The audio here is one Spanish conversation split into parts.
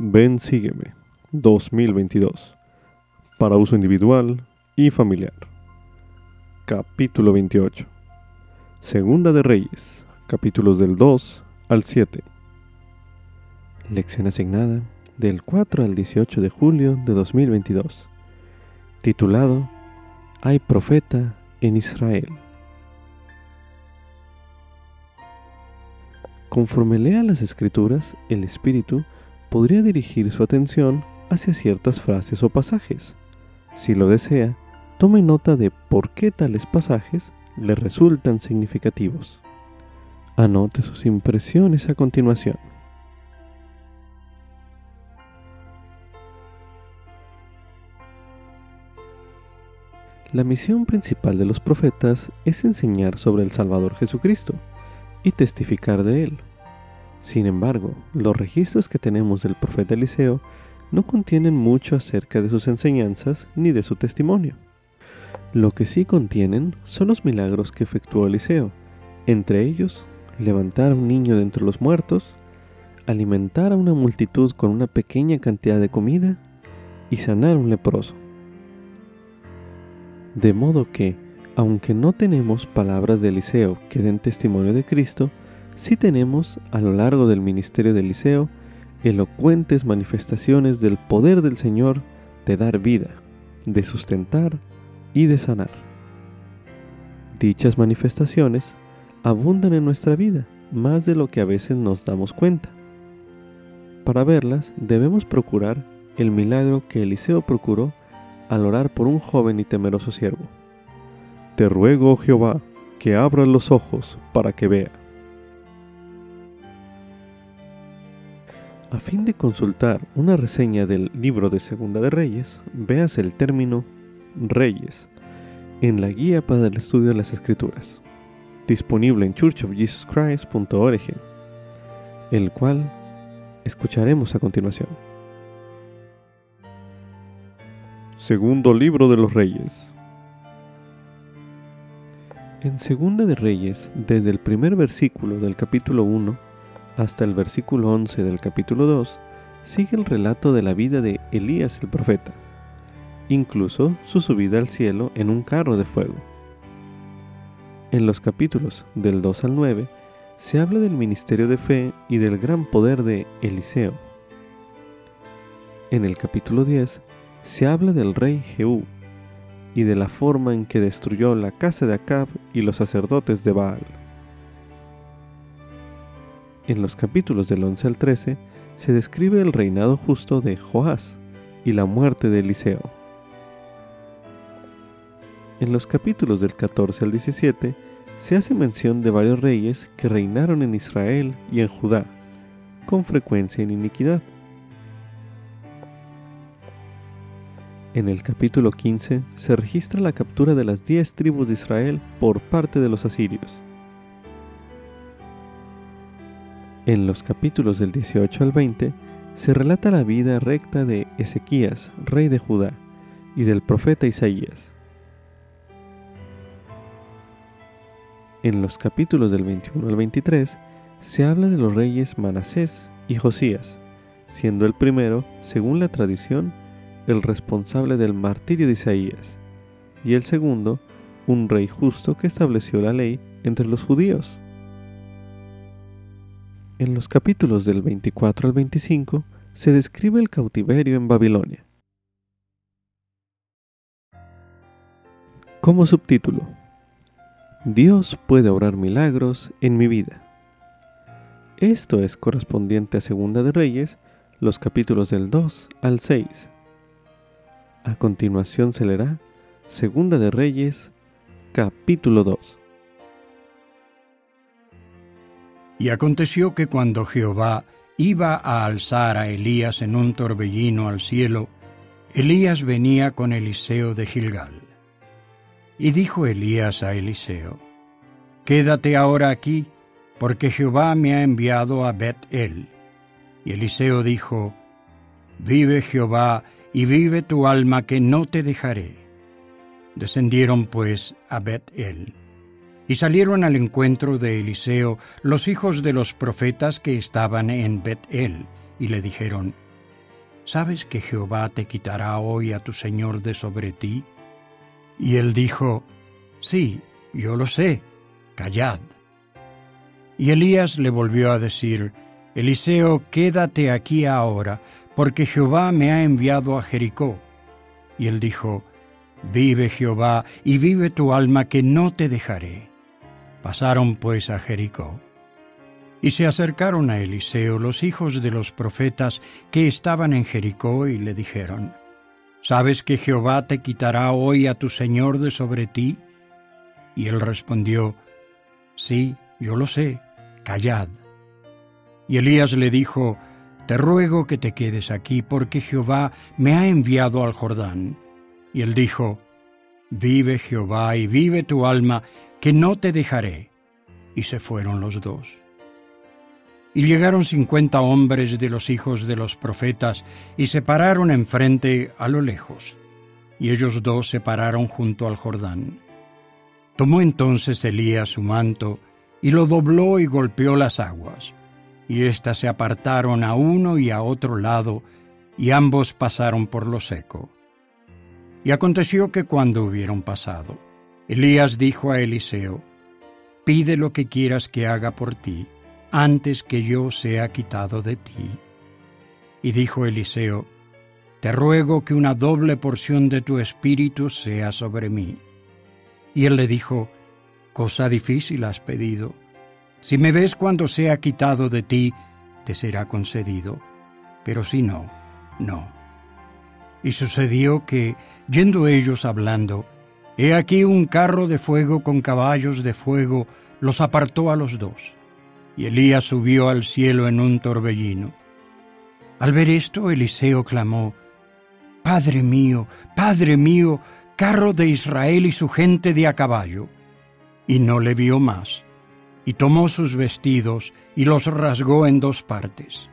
Ven Sígueme 2022 para uso individual y familiar. Capítulo 28. Segunda de Reyes, capítulos del 2 al 7. Lección asignada del 4 al 18 de julio de 2022. Titulado Hay profeta en Israel. Conforme lea las escrituras, el Espíritu podría dirigir su atención hacia ciertas frases o pasajes. Si lo desea, tome nota de por qué tales pasajes le resultan significativos. Anote sus impresiones a continuación. La misión principal de los profetas es enseñar sobre el Salvador Jesucristo y testificar de él. Sin embargo, los registros que tenemos del profeta Eliseo no contienen mucho acerca de sus enseñanzas ni de su testimonio. Lo que sí contienen son los milagros que efectuó Eliseo, entre ellos levantar a un niño de entre los muertos, alimentar a una multitud con una pequeña cantidad de comida y sanar un leproso. De modo que, aunque no tenemos palabras de Eliseo que den testimonio de Cristo, sí tenemos a lo largo del ministerio de Eliseo elocuentes manifestaciones del poder del Señor de dar vida, de sustentar y de sanar. Dichas manifestaciones abundan en nuestra vida más de lo que a veces nos damos cuenta. Para verlas debemos procurar el milagro que Eliseo procuró al orar por un joven y temeroso siervo. Te ruego, Jehová, que abras los ojos para que vea. A fin de consultar una reseña del libro de Segunda de Reyes, veas el término Reyes en la guía para el estudio de las Escrituras, disponible en churchofjesuschrist.org, el cual escucharemos a continuación. Segundo libro de los Reyes. En Segunda de Reyes, desde el primer versículo del capítulo 1 hasta el versículo 11 del capítulo 2, sigue el relato de la vida de Elías el profeta, incluso su subida al cielo en un carro de fuego. En los capítulos del 2 al 9 se habla del ministerio de fe y del gran poder de Eliseo. En el capítulo 10 se habla del rey Jehú y de la forma en que destruyó la casa de Acab y los sacerdotes de Baal. En los capítulos del 11 al 13 se describe el reinado justo de Joás y la muerte de Eliseo. En los capítulos del 14 al 17 se hace mención de varios reyes que reinaron en Israel y en Judá, con frecuencia en iniquidad. En el capítulo 15 se registra la captura de las diez tribus de Israel por parte de los asirios. En los capítulos del 18 al 20 se relata la vida recta de Ezequías, rey de Judá, y del profeta Isaías. En los capítulos del 21 al 23 se habla de los reyes Manasés y Josías, siendo el primero, según la tradición, el responsable del martirio de Isaías, y el segundo, un rey justo que estableció la ley entre los judíos. En los capítulos del 24 al 25 se describe el cautiverio en Babilonia. Como subtítulo, Dios puede obrar milagros en mi vida. Esto es correspondiente a Segunda de Reyes, los capítulos del 2 al 6. A continuación se leerá Segunda de Reyes, capítulo 2. Y aconteció que cuando Jehová iba a alzar a Elías en un torbellino al cielo, Elías venía con Eliseo de Gilgal. Y dijo Elías a Eliseo, Quédate ahora aquí, porque Jehová me ha enviado a Bet-El. Y Eliseo dijo, Vive Jehová, y vive tu alma que no te dejaré. Descendieron pues a Bet-El. Y salieron al encuentro de Eliseo los hijos de los profetas que estaban en Bet-El, y le dijeron, ¿sabes que Jehová te quitará hoy a tu Señor de sobre ti? Y él dijo, Sí, yo lo sé, callad. Y Elías le volvió a decir, Eliseo, quédate aquí ahora, porque Jehová me ha enviado a Jericó. Y él dijo, Vive Jehová, y vive tu alma, que no te dejaré. Pasaron pues a Jericó. Y se acercaron a Eliseo los hijos de los profetas que estaban en Jericó y le dijeron, ¿Sabes que Jehová te quitará hoy a tu Señor de sobre ti? Y él respondió, Sí, yo lo sé, callad. Y Elías le dijo, Te ruego que te quedes aquí, porque Jehová me ha enviado al Jordán. Y él dijo, Vive Jehová y vive tu alma, que no te dejaré. Y se fueron los dos. Y llegaron cincuenta hombres de los hijos de los profetas y se pararon enfrente a lo lejos. Y ellos dos se pararon junto al Jordán. Tomó entonces Elías su manto y lo dobló y golpeó las aguas. Y éstas se apartaron a uno y a otro lado, y ambos pasaron por lo seco. Y aconteció que cuando hubieron pasado, Elías dijo a Eliseo, Pide lo que quieras que haga por ti antes que yo sea quitado de ti. Y dijo Eliseo, Te ruego que una doble porción de tu espíritu sea sobre mí. Y él le dijo, Cosa difícil has pedido. Si me ves cuando sea quitado de ti, te será concedido, pero si no, no. Y sucedió que, yendo ellos hablando, he aquí un carro de fuego con caballos de fuego los apartó a los dos y Elías subió al cielo en un torbellino. Al ver esto, Eliseo clamó, Padre mío, Padre mío, carro de Israel y su gente de a caballo. Y no le vio más, y tomó sus vestidos y los rasgó en dos partes.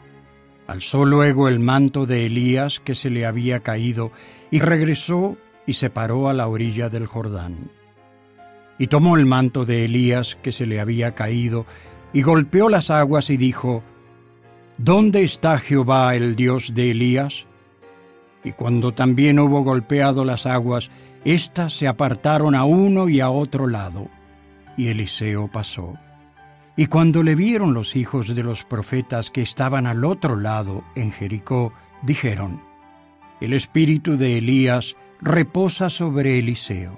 Alzó luego el manto de Elías que se le había caído, y regresó y se paró a la orilla del Jordán. Y tomó el manto de Elías que se le había caído, y golpeó las aguas y dijo, ¿Dónde está Jehová el Dios de Elías? Y cuando también hubo golpeado las aguas, éstas se apartaron a uno y a otro lado, y Eliseo pasó. Y cuando le vieron los hijos de los profetas que estaban al otro lado, en Jericó, dijeron, El espíritu de Elías reposa sobre Eliseo.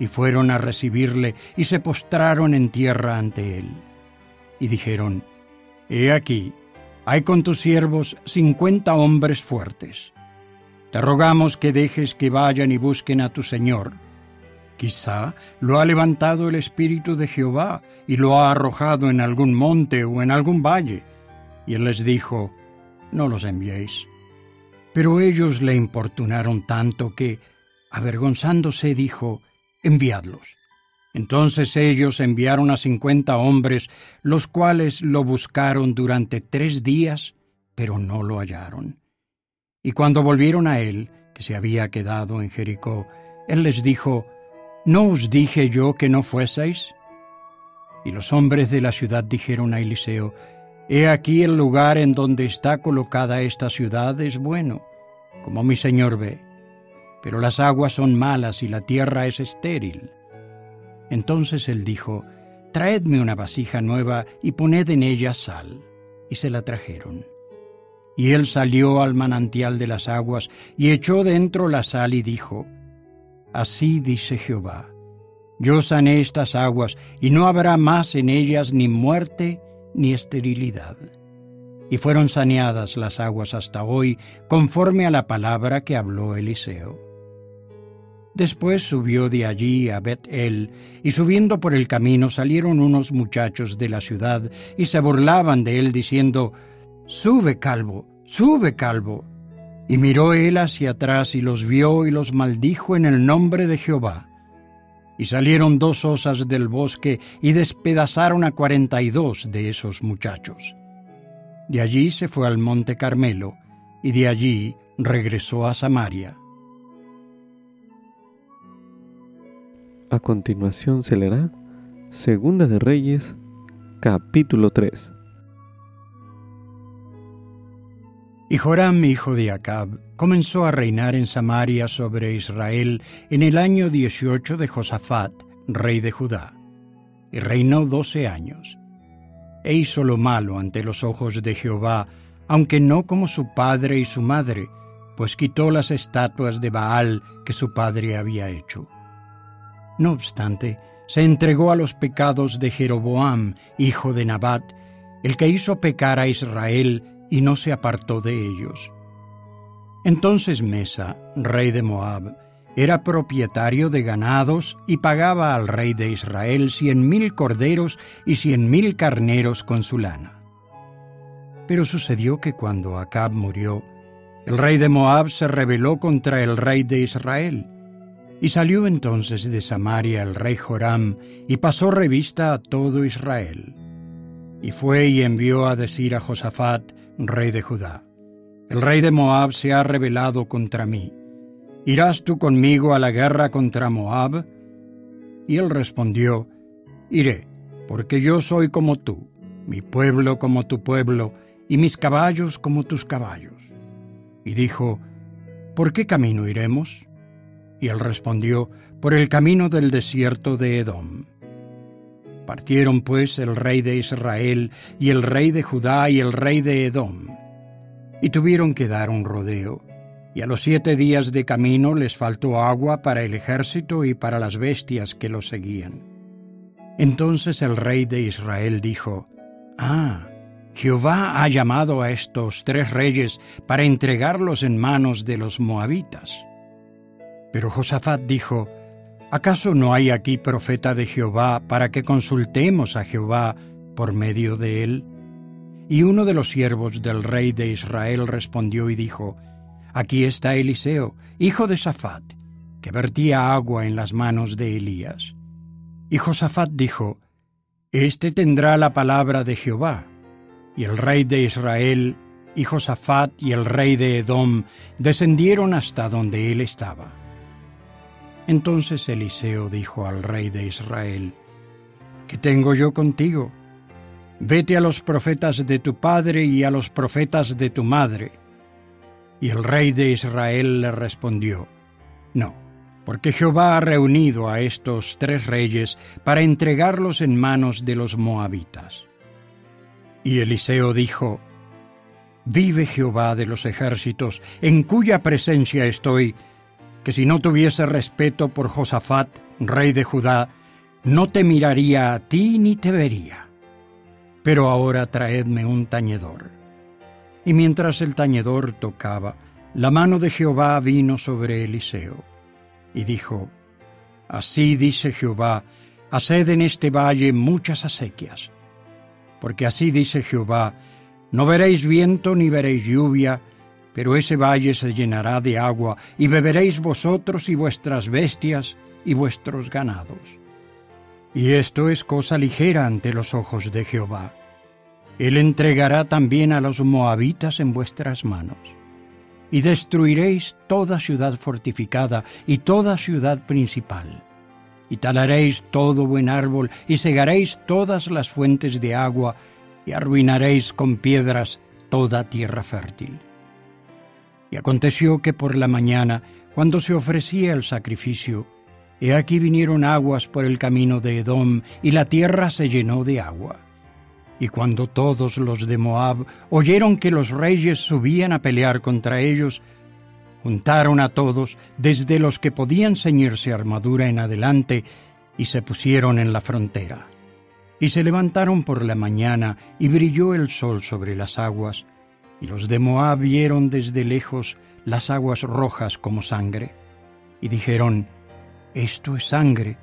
Y fueron a recibirle y se postraron en tierra ante él y dijeron, He aquí, hay con tus siervos cincuenta hombres fuertes. Te rogamos que dejes que vayan y busquen a tu Señor. Quizá lo ha levantado el Espíritu de Jehová y lo ha arrojado en algún monte o en algún valle. Y él les dijo, No los enviéis. Pero ellos le importunaron tanto que, avergonzándose, dijo, Enviadlos. Entonces ellos enviaron a cincuenta hombres, los cuales lo buscaron durante tres días, pero no lo hallaron. Y cuando volvieron a él, que se había quedado en Jericó, él les dijo, ¿No os dije yo que no fueseis? Y los hombres de la ciudad dijeron a Eliseo, He aquí el lugar en donde está colocada esta ciudad es bueno, como mi señor ve, pero las aguas son malas y la tierra es estéril. Entonces él dijo, Traedme una vasija nueva y poned en ella sal. Y se la trajeron. Y él salió al manantial de las aguas y echó dentro la sal y dijo, Así dice Jehová, yo sané estas aguas y no habrá más en ellas ni muerte ni esterilidad. Y fueron saneadas las aguas hasta hoy conforme a la palabra que habló Eliseo. Después subió de allí a Bet-El, y subiendo por el camino salieron unos muchachos de la ciudad y se burlaban de él diciendo, Sube, calvo, sube, calvo. Y miró él hacia atrás y los vio y los maldijo en el nombre de Jehová. Y salieron dos osas del bosque y despedazaron a cuarenta y dos de esos muchachos. De allí se fue al monte Carmelo, y de allí regresó a Samaria. A continuación se leerá Segunda de Reyes, capítulo 3. Y Joram, hijo de Acab, comenzó a reinar en Samaria sobre Israel en el año 18 de Josafat, rey de Judá. Y reinó doce años. E hizo lo malo ante los ojos de Jehová, aunque no como su padre y su madre, pues quitó las estatuas de Baal que su padre había hecho. No obstante, se entregó a los pecados de Jeroboam, hijo de Nabat, el que hizo pecar a Israel y no se apartó de ellos. Entonces Mesa, rey de Moab, era propietario de ganados y pagaba al rey de Israel cien mil corderos y cien mil carneros con su lana. Pero sucedió que cuando Acab murió, el rey de Moab se rebeló contra el rey de Israel, y salió entonces de Samaria el rey Joram y pasó revista a todo Israel. Y fue y envió a decir a Josafat, rey de Judá, el rey de Moab se ha rebelado contra mí. ¿Irás tú conmigo a la guerra contra Moab? Y él respondió, Iré, porque yo soy como tú, mi pueblo como tu pueblo, y mis caballos como tus caballos. Y dijo, ¿por qué camino iremos? Y él respondió, por el camino del desierto de Edom. Partieron pues el rey de Israel y el rey de Judá y el rey de Edom. Y tuvieron que dar un rodeo. Y a los siete días de camino les faltó agua para el ejército y para las bestias que los seguían. Entonces el rey de Israel dijo, Ah, Jehová ha llamado a estos tres reyes para entregarlos en manos de los moabitas. Pero Josafat dijo, ¿Acaso no hay aquí profeta de Jehová para que consultemos a Jehová por medio de él? Y uno de los siervos del rey de Israel respondió y dijo, Aquí está Eliseo, hijo de Safat, que vertía agua en las manos de Elías. Y Josafat dijo, Este tendrá la palabra de Jehová. Y el rey de Israel, y Josafat y el rey de Edom descendieron hasta donde él estaba. Entonces Eliseo dijo al rey de Israel, ¿Qué tengo yo contigo? Vete a los profetas de tu padre y a los profetas de tu madre. Y el rey de Israel le respondió, No, porque Jehová ha reunido a estos tres reyes para entregarlos en manos de los moabitas. Y Eliseo dijo, Vive Jehová de los ejércitos, en cuya presencia estoy, que si no tuviese respeto por Josafat, rey de Judá, no te miraría a ti ni te vería. Pero ahora traedme un tañedor. Y mientras el tañedor tocaba, la mano de Jehová vino sobre Eliseo, y dijo, Así dice Jehová, haced en este valle muchas acequias. Porque así dice Jehová, no veréis viento ni veréis lluvia, pero ese valle se llenará de agua, y beberéis vosotros y vuestras bestias y vuestros ganados. Y esto es cosa ligera ante los ojos de Jehová. Él entregará también a los moabitas en vuestras manos. Y destruiréis toda ciudad fortificada y toda ciudad principal. Y talaréis todo buen árbol y segaréis todas las fuentes de agua y arruinaréis con piedras toda tierra fértil. Y aconteció que por la mañana, cuando se ofrecía el sacrificio, he aquí vinieron aguas por el camino de Edom, y la tierra se llenó de agua. Y cuando todos los de Moab oyeron que los reyes subían a pelear contra ellos, juntaron a todos, desde los que podían ceñirse armadura en adelante, y se pusieron en la frontera. Y se levantaron por la mañana, y brilló el sol sobre las aguas, y los de Moab vieron desde lejos las aguas rojas como sangre, y dijeron, Esto es sangre,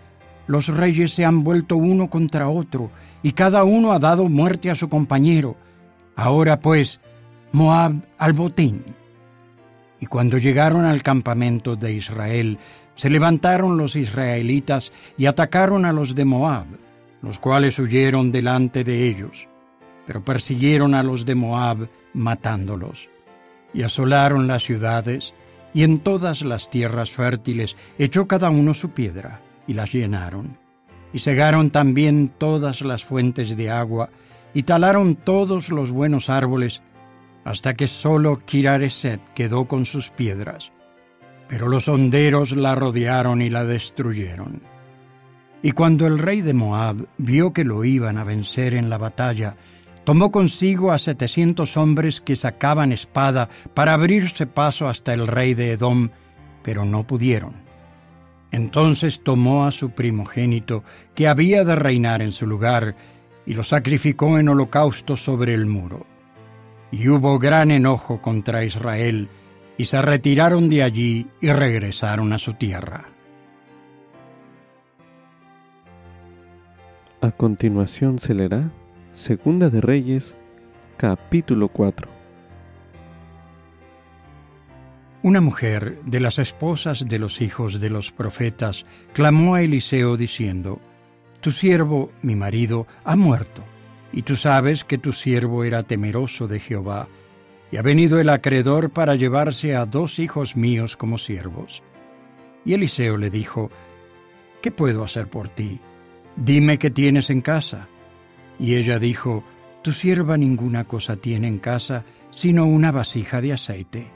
los reyes se han vuelto uno contra otro, y cada uno ha dado muerte a su compañero. Ahora pues, Moab al botín. Y cuando llegaron al campamento de Israel, se levantaron los israelitas y atacaron a los de Moab, los cuales huyeron delante de ellos pero persiguieron a los de Moab matándolos. Y asolaron las ciudades, y en todas las tierras fértiles echó cada uno su piedra, y las llenaron. Y cegaron también todas las fuentes de agua, y talaron todos los buenos árboles, hasta que solo Kirareset quedó con sus piedras. Pero los honderos la rodearon y la destruyeron. Y cuando el rey de Moab vio que lo iban a vencer en la batalla, tomó consigo a setecientos hombres que sacaban espada para abrirse paso hasta el rey de Edom, pero no pudieron. Entonces tomó a su primogénito, que había de reinar en su lugar, y lo sacrificó en holocausto sobre el muro. Y hubo gran enojo contra Israel, y se retiraron de allí y regresaron a su tierra. A continuación se leerá Segunda de Reyes, capítulo 4. Una mujer de las esposas de los hijos de los profetas clamó a Eliseo diciendo, Tu siervo, mi marido, ha muerto y tú sabes que tu siervo era temeroso de Jehová, y ha venido el acreedor para llevarse a dos hijos míos como siervos. Y Eliseo le dijo, ¿Qué puedo hacer por ti? Dime qué tienes en casa. Y ella dijo, Tu sierva ninguna cosa tiene en casa, sino una vasija de aceite.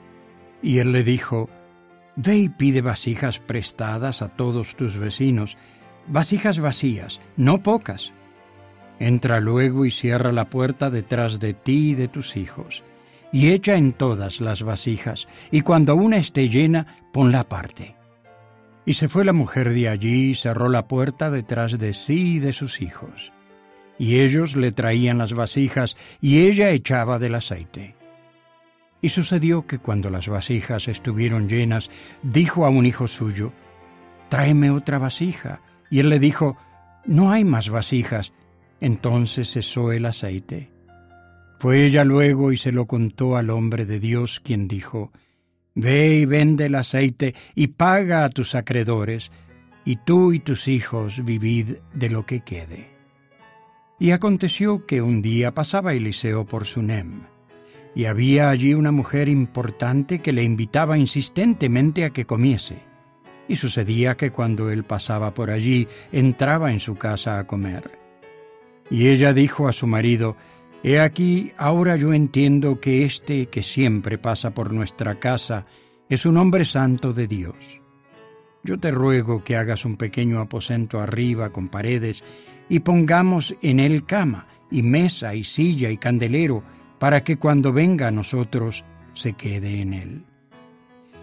Y él le dijo, Ve y pide vasijas prestadas a todos tus vecinos, vasijas vacías, no pocas, Entra luego y cierra la puerta detrás de ti y de tus hijos, y echa en todas las vasijas, y cuando una esté llena, ponla aparte. Y se fue la mujer de allí y cerró la puerta detrás de sí y de sus hijos. Y ellos le traían las vasijas, y ella echaba del aceite. Y sucedió que cuando las vasijas estuvieron llenas, dijo a un hijo suyo, Tráeme otra vasija. Y él le dijo, No hay más vasijas, entonces cesó el aceite. Fue ella luego y se lo contó al hombre de Dios, quien dijo, Ve y vende el aceite y paga a tus acreedores, y tú y tus hijos vivid de lo que quede. Y aconteció que un día pasaba Eliseo por Sunem, y había allí una mujer importante que le invitaba insistentemente a que comiese. Y sucedía que cuando él pasaba por allí, entraba en su casa a comer. Y ella dijo a su marido, He aquí, ahora yo entiendo que este que siempre pasa por nuestra casa es un hombre santo de Dios. Yo te ruego que hagas un pequeño aposento arriba con paredes y pongamos en él cama y mesa y silla y candelero para que cuando venga a nosotros se quede en él.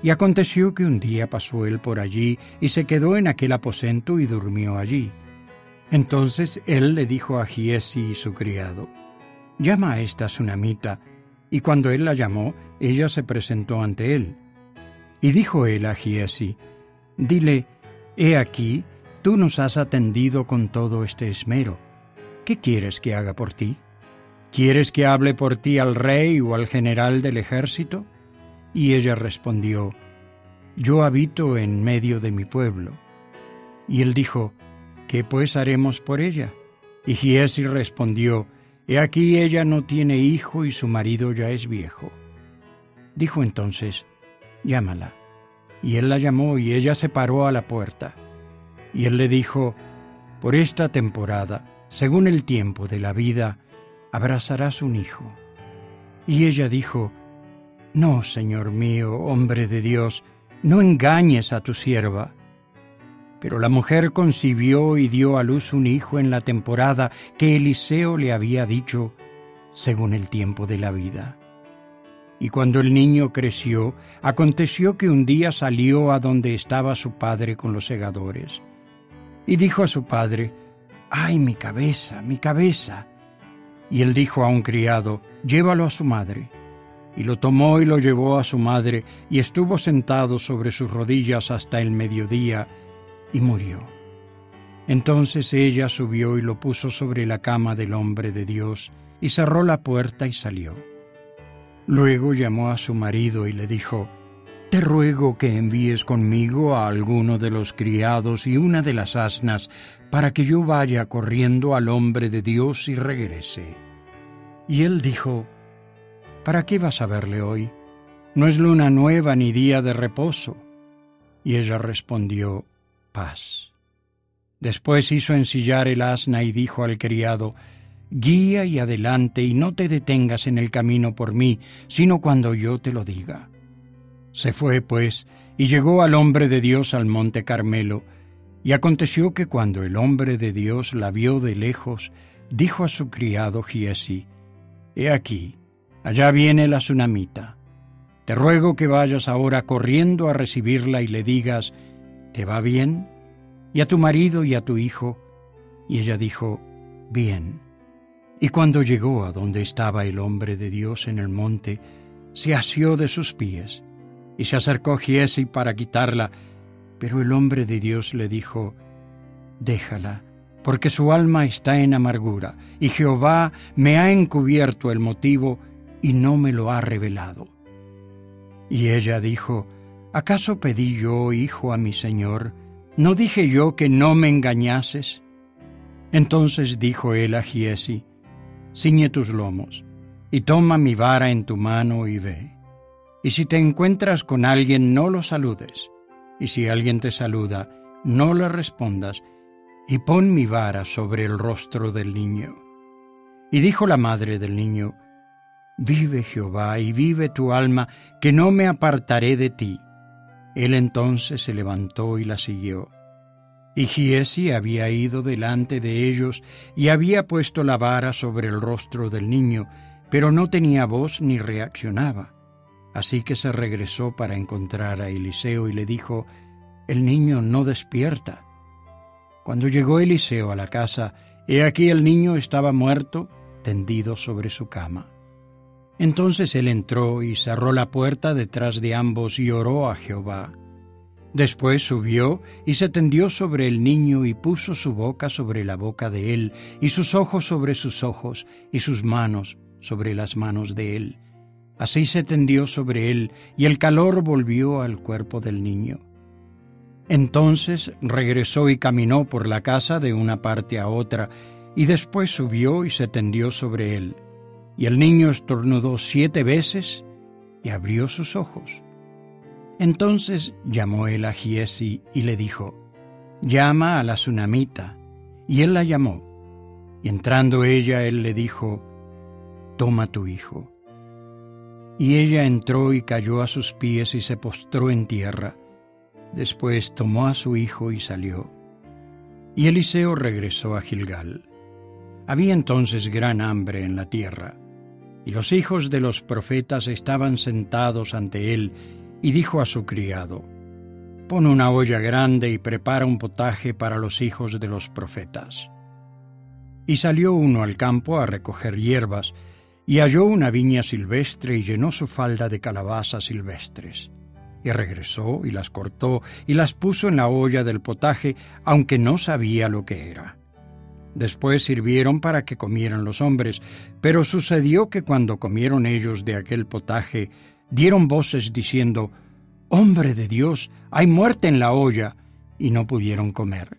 Y aconteció que un día pasó él por allí y se quedó en aquel aposento y durmió allí. Entonces él le dijo a Giesi su criado, Llama a esta tsunamita, y cuando él la llamó, ella se presentó ante él. Y dijo él a Giesi, Dile, he aquí, tú nos has atendido con todo este esmero. ¿Qué quieres que haga por ti? ¿Quieres que hable por ti al rey o al general del ejército? Y ella respondió, Yo habito en medio de mi pueblo. Y él dijo, ¿Qué pues haremos por ella? Y Giesi respondió, He aquí ella no tiene hijo y su marido ya es viejo. Dijo entonces, Llámala. Y él la llamó y ella se paró a la puerta. Y él le dijo, Por esta temporada, según el tiempo de la vida, abrazarás un hijo. Y ella dijo, No, Señor mío, hombre de Dios, no engañes a tu sierva pero la mujer concibió y dio a luz un hijo en la temporada que Eliseo le había dicho, según el tiempo de la vida. Y cuando el niño creció, aconteció que un día salió a donde estaba su padre con los segadores. Y dijo a su padre, ¡Ay, mi cabeza, mi cabeza! Y él dijo a un criado, Llévalo a su madre. Y lo tomó y lo llevó a su madre, y estuvo sentado sobre sus rodillas hasta el mediodía, y murió. Entonces ella subió y lo puso sobre la cama del hombre de Dios, y cerró la puerta y salió. Luego llamó a su marido y le dijo, Te ruego que envíes conmigo a alguno de los criados y una de las asnas, para que yo vaya corriendo al hombre de Dios y regrese. Y él dijo, ¿Para qué vas a verle hoy? No es luna nueva ni día de reposo. Y ella respondió, paz. Después hizo ensillar el asna y dijo al criado, guía y adelante y no te detengas en el camino por mí, sino cuando yo te lo diga. Se fue, pues, y llegó al hombre de Dios al monte Carmelo, y aconteció que cuando el hombre de Dios la vio de lejos, dijo a su criado Giesi, He aquí, allá viene la tsunamita. Te ruego que vayas ahora corriendo a recibirla y le digas, ¿te va bien? Y a tu marido y a tu hijo. Y ella dijo, Bien. Y cuando llegó a donde estaba el hombre de Dios en el monte, se asió de sus pies, y se acercó Giesi para quitarla, pero el hombre de Dios le dijo, Déjala, porque su alma está en amargura, y Jehová me ha encubierto el motivo y no me lo ha revelado. Y ella dijo, ¿acaso pedí yo, hijo, a mi señor? ¿No dije yo que no me engañases? Entonces dijo él a Giesi, ciñe tus lomos, y toma mi vara en tu mano y ve. Y si te encuentras con alguien, no lo saludes, y si alguien te saluda, no le respondas, y pon mi vara sobre el rostro del niño. Y dijo la madre del niño, Vive Jehová y vive tu alma, que no me apartaré de ti. Él entonces se levantó y la siguió. Y Giesi había ido delante de ellos y había puesto la vara sobre el rostro del niño, pero no tenía voz ni reaccionaba. Así que se regresó para encontrar a Eliseo y le dijo, El niño no despierta. Cuando llegó Eliseo a la casa, he aquí el niño estaba muerto, tendido sobre su cama. Entonces él entró y cerró la puerta detrás de ambos y oró a Jehová. Después subió y se tendió sobre el niño y puso su boca sobre la boca de él, y sus ojos sobre sus ojos, y sus manos sobre las manos de él. Así se tendió sobre él, y el calor volvió al cuerpo del niño. Entonces regresó y caminó por la casa de una parte a otra, y después subió y se tendió sobre él. Y el niño estornudó siete veces y abrió sus ojos. Entonces llamó él a Giesi y le dijo, Llama a la tsunamita. Y él la llamó. Y entrando ella, él le dijo, Toma tu hijo. Y ella entró y cayó a sus pies y se postró en tierra. Después tomó a su hijo y salió. Y Eliseo regresó a Gilgal. Había entonces gran hambre en la tierra, y los hijos de los profetas estaban sentados ante él, y dijo a su criado, Pon una olla grande y prepara un potaje para los hijos de los profetas. Y salió uno al campo a recoger hierbas, y halló una viña silvestre y llenó su falda de calabazas silvestres. Y regresó y las cortó y las puso en la olla del potaje, aunque no sabía lo que era. Después sirvieron para que comieran los hombres, pero sucedió que cuando comieron ellos de aquel potaje, dieron voces diciendo, Hombre de Dios, hay muerte en la olla, y no pudieron comer.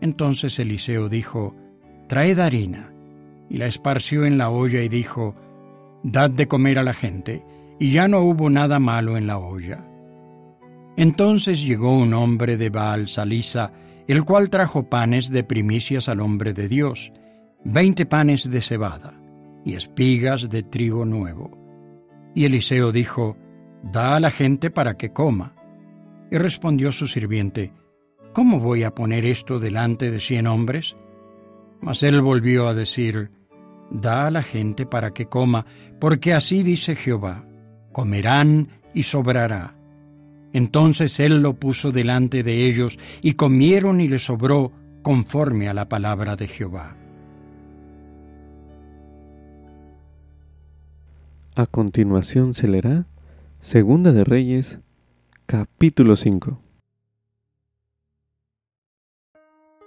Entonces Eliseo dijo, Traed harina, y la esparció en la olla y dijo, Dad de comer a la gente, y ya no hubo nada malo en la olla. Entonces llegó un hombre de Baal Salisa, el cual trajo panes de primicias al hombre de Dios, veinte panes de cebada, y espigas de trigo nuevo. Y Eliseo dijo, Da a la gente para que coma. Y respondió su sirviente, ¿Cómo voy a poner esto delante de cien hombres? Mas él volvió a decir, Da a la gente para que coma, porque así dice Jehová, comerán y sobrará. Entonces él lo puso delante de ellos, y comieron y les sobró conforme a la palabra de Jehová. A continuación se leerá Segunda de Reyes, capítulo 5.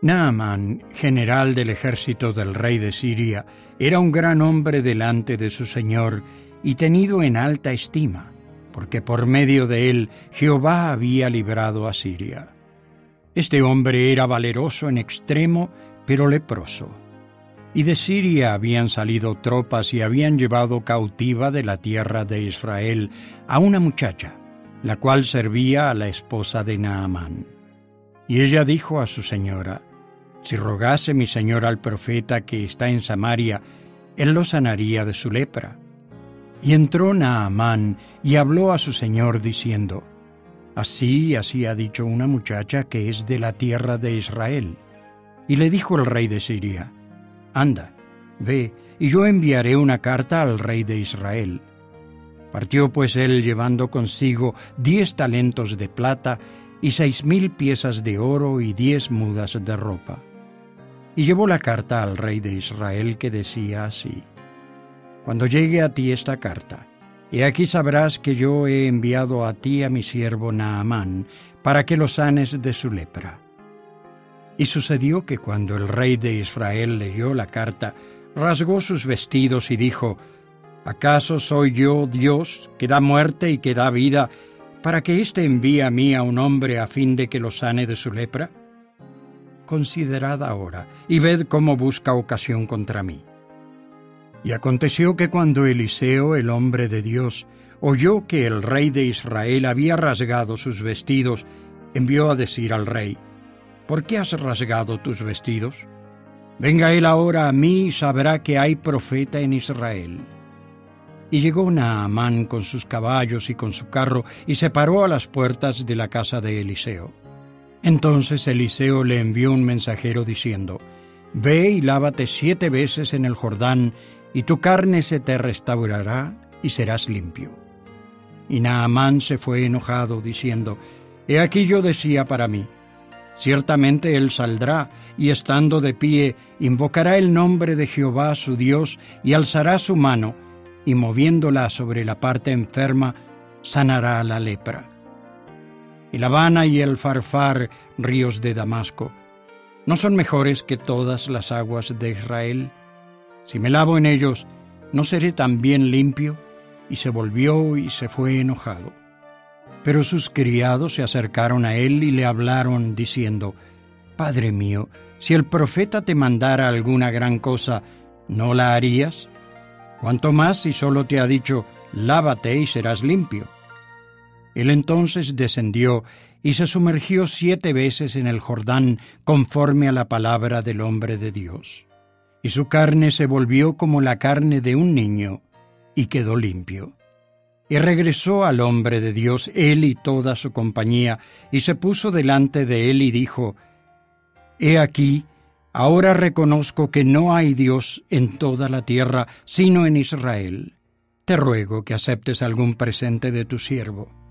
Naaman, general del ejército del rey de Siria, era un gran hombre delante de su señor y tenido en alta estima, porque por medio de él Jehová había librado a Siria. Este hombre era valeroso en extremo, pero leproso y de Siria habían salido tropas y habían llevado cautiva de la tierra de Israel a una muchacha, la cual servía a la esposa de Naamán. Y ella dijo a su señora, Si rogase mi señor al profeta que está en Samaria, él lo sanaría de su lepra. Y entró Naamán y habló a su señor diciendo, Así, así ha dicho una muchacha que es de la tierra de Israel. Y le dijo el rey de Siria, Anda, ve, y yo enviaré una carta al rey de Israel. Partió pues él llevando consigo diez talentos de plata y seis mil piezas de oro y diez mudas de ropa. Y llevó la carta al rey de Israel que decía así, Cuando llegue a ti esta carta, y aquí sabrás que yo he enviado a ti a mi siervo Naamán, para que lo sanes de su lepra. Y sucedió que cuando el rey de Israel leyó la carta, rasgó sus vestidos y dijo, ¿Acaso soy yo Dios que da muerte y que da vida, para que éste envíe a mí a un hombre a fin de que lo sane de su lepra? Considerad ahora y ved cómo busca ocasión contra mí. Y aconteció que cuando Eliseo, el hombre de Dios, oyó que el rey de Israel había rasgado sus vestidos, envió a decir al rey, ¿Por qué has rasgado tus vestidos? Venga él ahora a mí y sabrá que hay profeta en Israel. Y llegó Naamán con sus caballos y con su carro y se paró a las puertas de la casa de Eliseo. Entonces Eliseo le envió un mensajero diciendo, Ve y lávate siete veces en el Jordán, y tu carne se te restaurará y serás limpio. Y Naamán se fue enojado, diciendo, He aquí yo decía para mí, Ciertamente él saldrá, y estando de pie, invocará el nombre de Jehová su Dios, y alzará su mano, y moviéndola sobre la parte enferma, sanará la lepra. La Habana y el Farfar, ríos de Damasco, ¿no son mejores que todas las aguas de Israel? Si me lavo en ellos, ¿no seré también limpio? Y se volvió y se fue enojado. Pero sus criados se acercaron a él y le hablaron, diciendo, Padre mío, si el profeta te mandara alguna gran cosa, ¿no la harías? Cuanto más si solo te ha dicho, lávate y serás limpio. Él entonces descendió y se sumergió siete veces en el Jordán conforme a la palabra del hombre de Dios. Y su carne se volvió como la carne de un niño, y quedó limpio. Y regresó al hombre de Dios, él y toda su compañía, y se puso delante de él y dijo, He aquí, Ahora reconozco que no hay Dios en toda la tierra, sino en Israel. Te ruego que aceptes algún presente de tu siervo.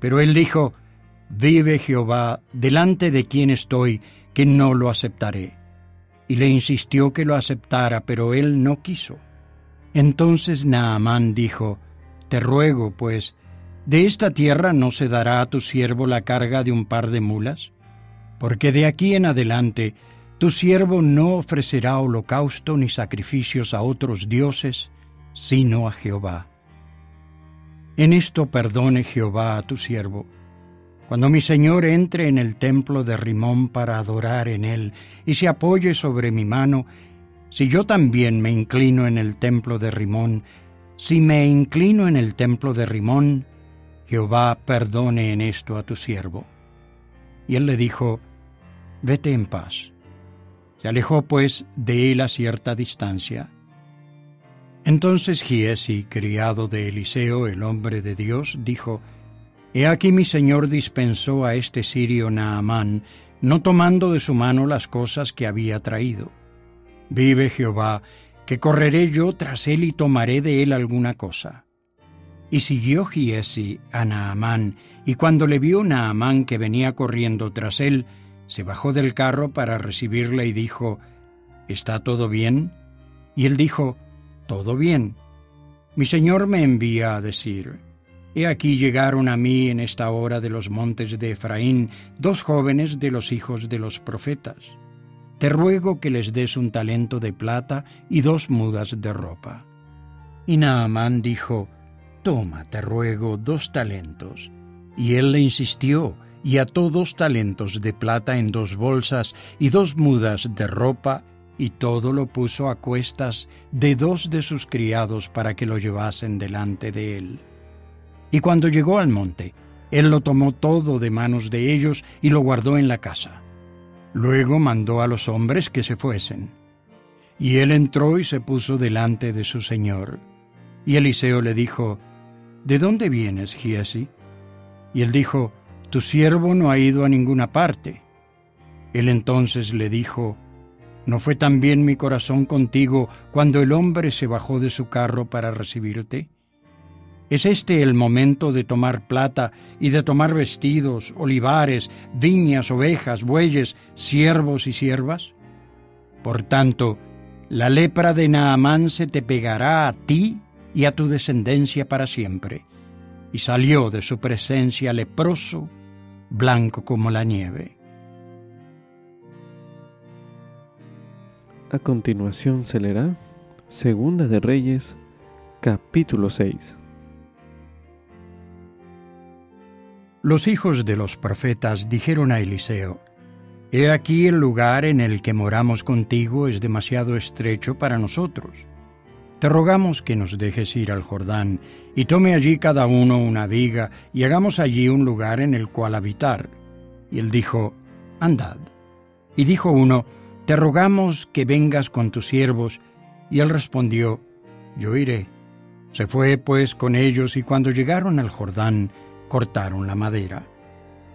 Pero él dijo, Vive Jehová, delante de quien estoy, que no lo aceptaré. Y le insistió que lo aceptara, pero él no quiso. Entonces Naamán dijo, Te ruego, pues, ¿de esta tierra no se dará a tu siervo la carga de un par de mulas? Porque de aquí en adelante tu siervo no ofrecerá holocausto ni sacrificios a otros dioses, sino a Jehová. En esto perdone Jehová a tu siervo. Cuando mi Señor entre en el templo de Rimón para adorar en él y se apoye sobre mi mano, si yo también me inclino en el templo de Rimón, si me inclino en el templo de Rimón, Jehová perdone en esto a tu siervo. Y él le dijo, Vete en paz. Se alejó pues de él a cierta distancia. Entonces Giesi, criado de Eliseo, el hombre de Dios, dijo, He aquí mi señor dispensó a este sirio Naamán, no tomando de su mano las cosas que había traído. Vive Jehová, que correré yo tras él y tomaré de él alguna cosa. Y siguió Giesi a Naamán, y cuando le vio Naamán que venía corriendo tras él, se bajó del carro para recibirle y dijo, ¿Está todo bien? Y él dijo, Todo bien. Mi Señor me envía a decir, He aquí llegaron a mí en esta hora de los montes de Efraín dos jóvenes de los hijos de los profetas. Te ruego que les des un talento de plata y dos mudas de ropa. Y Naamán dijo, Toma, te ruego, dos talentos. Y él le insistió, y ató dos talentos de plata en dos bolsas y dos mudas de ropa, y todo lo puso a cuestas de dos de sus criados para que lo llevasen delante de él. Y cuando llegó al monte, él lo tomó todo de manos de ellos y lo guardó en la casa. Luego mandó a los hombres que se fuesen. Y él entró y se puso delante de su señor. Y Eliseo le dijo, ¿De dónde vienes, Giesi? Y él dijo, Tu siervo no ha ido a ninguna parte. Él entonces le dijo, ¿No fue también mi corazón contigo cuando el hombre se bajó de su carro para recibirte? ¿Es este el momento de tomar plata y de tomar vestidos, olivares, viñas, ovejas, bueyes, siervos y siervas? Por tanto, la lepra de Naamán se te pegará a ti y a tu descendencia para siempre. Y salió de su presencia leproso, blanco como la nieve. A continuación se leerá Segunda de Reyes, capítulo 6. Los hijos de los profetas dijeron a Eliseo, He aquí el lugar en el que moramos contigo es demasiado estrecho para nosotros. Te rogamos que nos dejes ir al Jordán, y tome allí cada uno una viga, y hagamos allí un lugar en el cual habitar. Y él dijo, Andad. Y dijo uno, Te rogamos que vengas con tus siervos. Y él respondió, Yo iré. Se fue pues con ellos, y cuando llegaron al Jordán, cortaron la madera.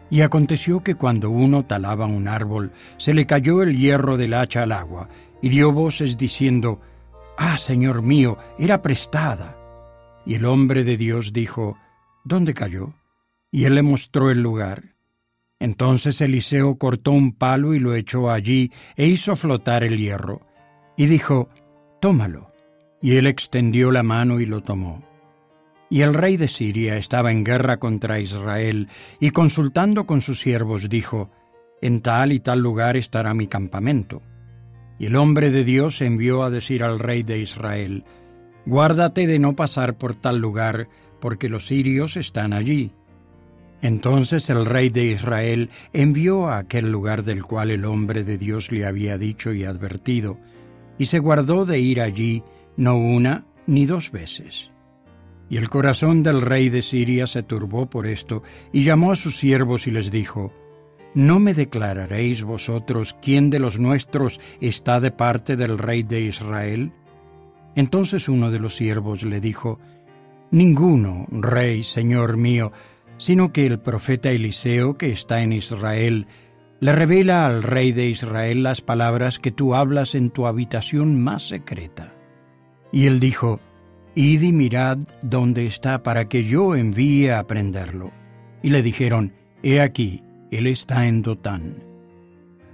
Y aconteció que cuando uno talaba un árbol, se le cayó el hierro del hacha al agua, y dio voces diciendo, Ah, Señor mío, era prestada. Y el hombre de Dios dijo, ¿Dónde cayó? Y él le mostró el lugar. Entonces Eliseo cortó un palo y lo echó allí e hizo flotar el hierro. Y dijo, Tómalo. Y él extendió la mano y lo tomó. Y el rey de Siria estaba en guerra contra Israel, y consultando con sus siervos dijo, En tal y tal lugar estará mi campamento. Y el hombre de Dios envió a decir al rey de Israel, Guárdate de no pasar por tal lugar, porque los sirios están allí. Entonces el rey de Israel envió a aquel lugar del cual el hombre de Dios le había dicho y advertido, y se guardó de ir allí no una ni dos veces. Y el corazón del rey de Siria se turbó por esto, y llamó a sus siervos y les dijo, ¿No me declararéis vosotros quién de los nuestros está de parte del rey de Israel? Entonces uno de los siervos le dijo, Ninguno, rey, señor mío, sino que el profeta Eliseo, que está en Israel, le revela al rey de Israel las palabras que tú hablas en tu habitación más secreta. Y él dijo, Id y mirad dónde está para que yo envíe a prenderlo. Y le dijeron, He aquí, él está en Dotán.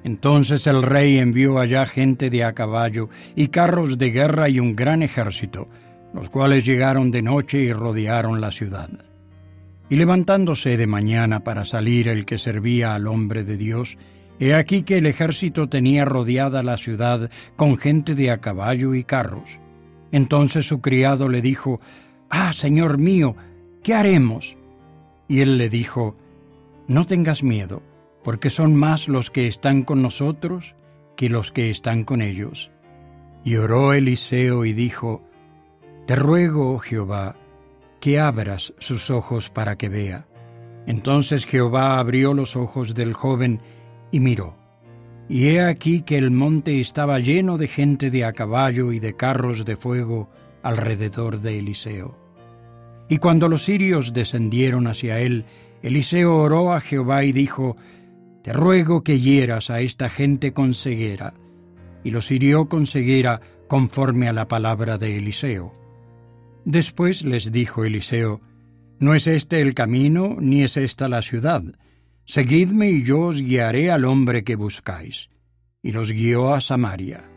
Entonces el rey envió allá gente de a caballo y carros de guerra y un gran ejército, los cuales llegaron de noche y rodearon la ciudad. Y levantándose de mañana para salir el que servía al hombre de Dios, he aquí que el ejército tenía rodeada la ciudad con gente de a caballo y carros. Entonces su criado le dijo, Ah, Señor mío, ¿qué haremos? Y él le dijo, No tengas miedo, porque son más los que están con nosotros que los que están con ellos. Y oró Eliseo y dijo, Te ruego, oh Jehová, que abras sus ojos para que vea. Entonces Jehová abrió los ojos del joven y miró y he aquí que el monte estaba lleno de gente de a caballo y de carros de fuego alrededor de Eliseo. Y cuando los sirios descendieron hacia él, Eliseo oró a Jehová y dijo, Te ruego que hieras a esta gente con ceguera. Y los hirió con ceguera conforme a la palabra de Eliseo. Después les dijo Eliseo, No es este el camino, ni es esta la ciudad, Seguidme y yo os guiaré al hombre que buscáis. Y los guió a Samaria.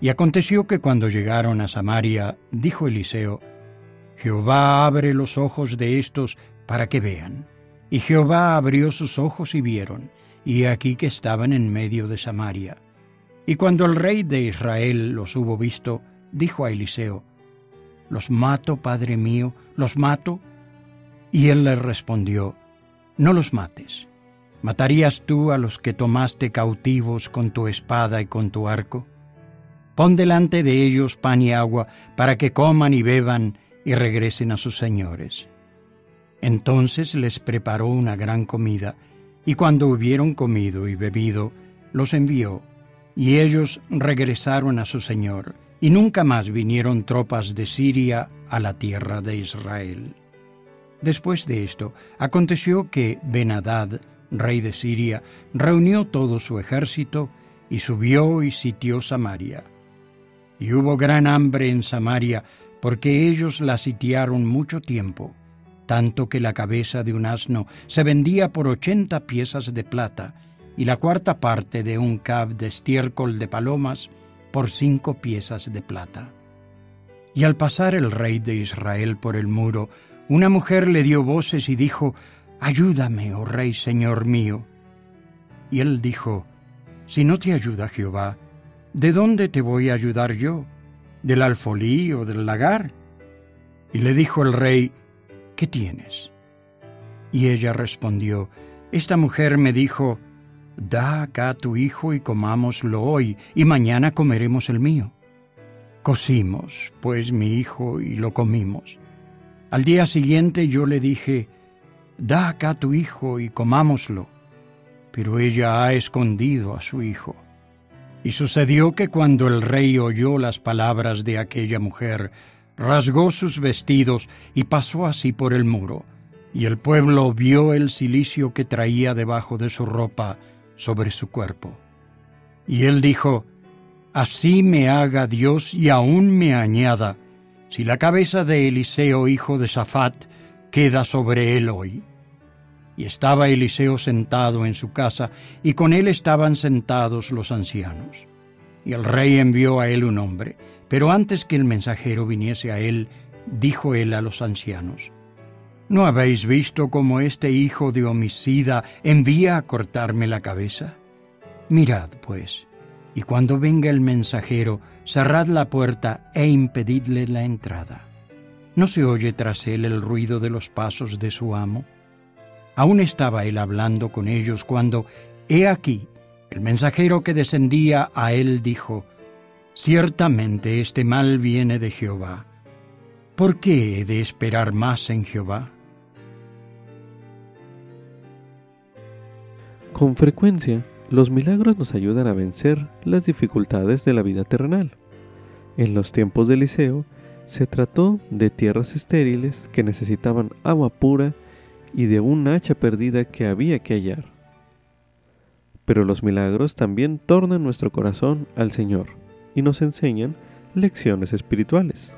Y aconteció que cuando llegaron a Samaria, dijo Eliseo, Jehová abre los ojos de estos para que vean. Y Jehová abrió sus ojos y vieron, y aquí que estaban en medio de Samaria. Y cuando el rey de Israel los hubo visto, dijo a Eliseo, ¿Los mato, padre mío? ¿Los mato? Y él le respondió, no los mates. ¿Matarías tú a los que tomaste cautivos con tu espada y con tu arco? Pon delante de ellos pan y agua para que coman y beban y regresen a sus señores. Entonces les preparó una gran comida, y cuando hubieron comido y bebido, los envió, y ellos regresaron a su señor, y nunca más vinieron tropas de Siria a la tierra de Israel. Después de esto, aconteció que Benadad, rey de Siria, reunió todo su ejército y subió y sitió Samaria. Y hubo gran hambre en Samaria, porque ellos la sitiaron mucho tiempo, tanto que la cabeza de un asno se vendía por ochenta piezas de plata, y la cuarta parte de un cab de estiércol de palomas por cinco piezas de plata. Y al pasar el rey de Israel por el muro, una mujer le dio voces y dijo, Ayúdame, oh rey señor mío. Y él dijo, Si no te ayuda Jehová, ¿de dónde te voy a ayudar yo? ¿Del alfolí o del lagar? Y le dijo el rey, ¿qué tienes? Y ella respondió, Esta mujer me dijo, Da acá tu hijo y comámoslo hoy, y mañana comeremos el mío. Cocimos, pues, mi hijo y lo comimos. Al día siguiente yo le dije, Da acá tu hijo y comámoslo. Pero ella ha escondido a su hijo. Y sucedió que cuando el rey oyó las palabras de aquella mujer, rasgó sus vestidos y pasó así por el muro. Y el pueblo vio el cilicio que traía debajo de su ropa sobre su cuerpo. Y él dijo, Así me haga Dios y aún me añada, si la cabeza de Eliseo, hijo de Safat, queda sobre él hoy. Y estaba Eliseo sentado en su casa, y con él estaban sentados los ancianos. Y el rey envió a él un hombre, pero antes que el mensajero viniese a él, dijo él a los ancianos, ¿No habéis visto cómo este hijo de homicida envía a cortarme la cabeza? Mirad, pues, y cuando venga el mensajero, cerrad la puerta e impedidle la entrada. ¿No se oye tras él el ruido de los pasos de su amo? Aún estaba él hablando con ellos cuando, he aquí, el mensajero que descendía a él dijo, Ciertamente este mal viene de Jehová. ¿Por qué he de esperar más en Jehová? Con frecuencia, los milagros nos ayudan a vencer las dificultades de la vida terrenal. En los tiempos de Eliseo, se trató de tierras estériles que necesitaban agua pura y de un hacha perdida que había que hallar. Pero los milagros también tornan nuestro corazón al Señor y nos enseñan lecciones espirituales.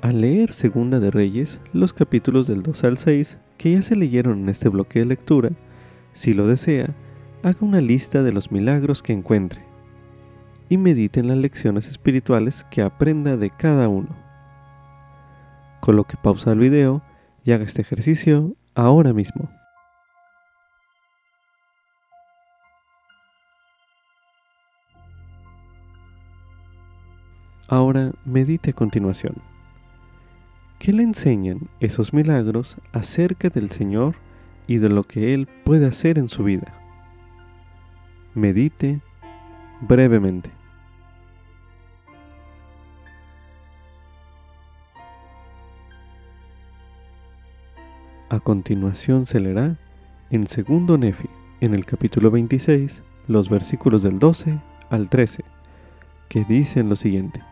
Al leer Segunda de Reyes, los capítulos del 2 al 6, que ya se leyeron en este bloque de lectura, si lo desea, haga una lista de los milagros que encuentre y medite en las lecciones espirituales que aprenda de cada uno. Coloque pausa al video y haga este ejercicio ahora mismo. Ahora medite a continuación. ¿Qué le enseñan esos milagros acerca del Señor y de lo que Él puede hacer en su vida. Medite brevemente. A continuación se leerá en segundo Nefi, en el capítulo 26, los versículos del 12 al 13, que dicen lo siguiente.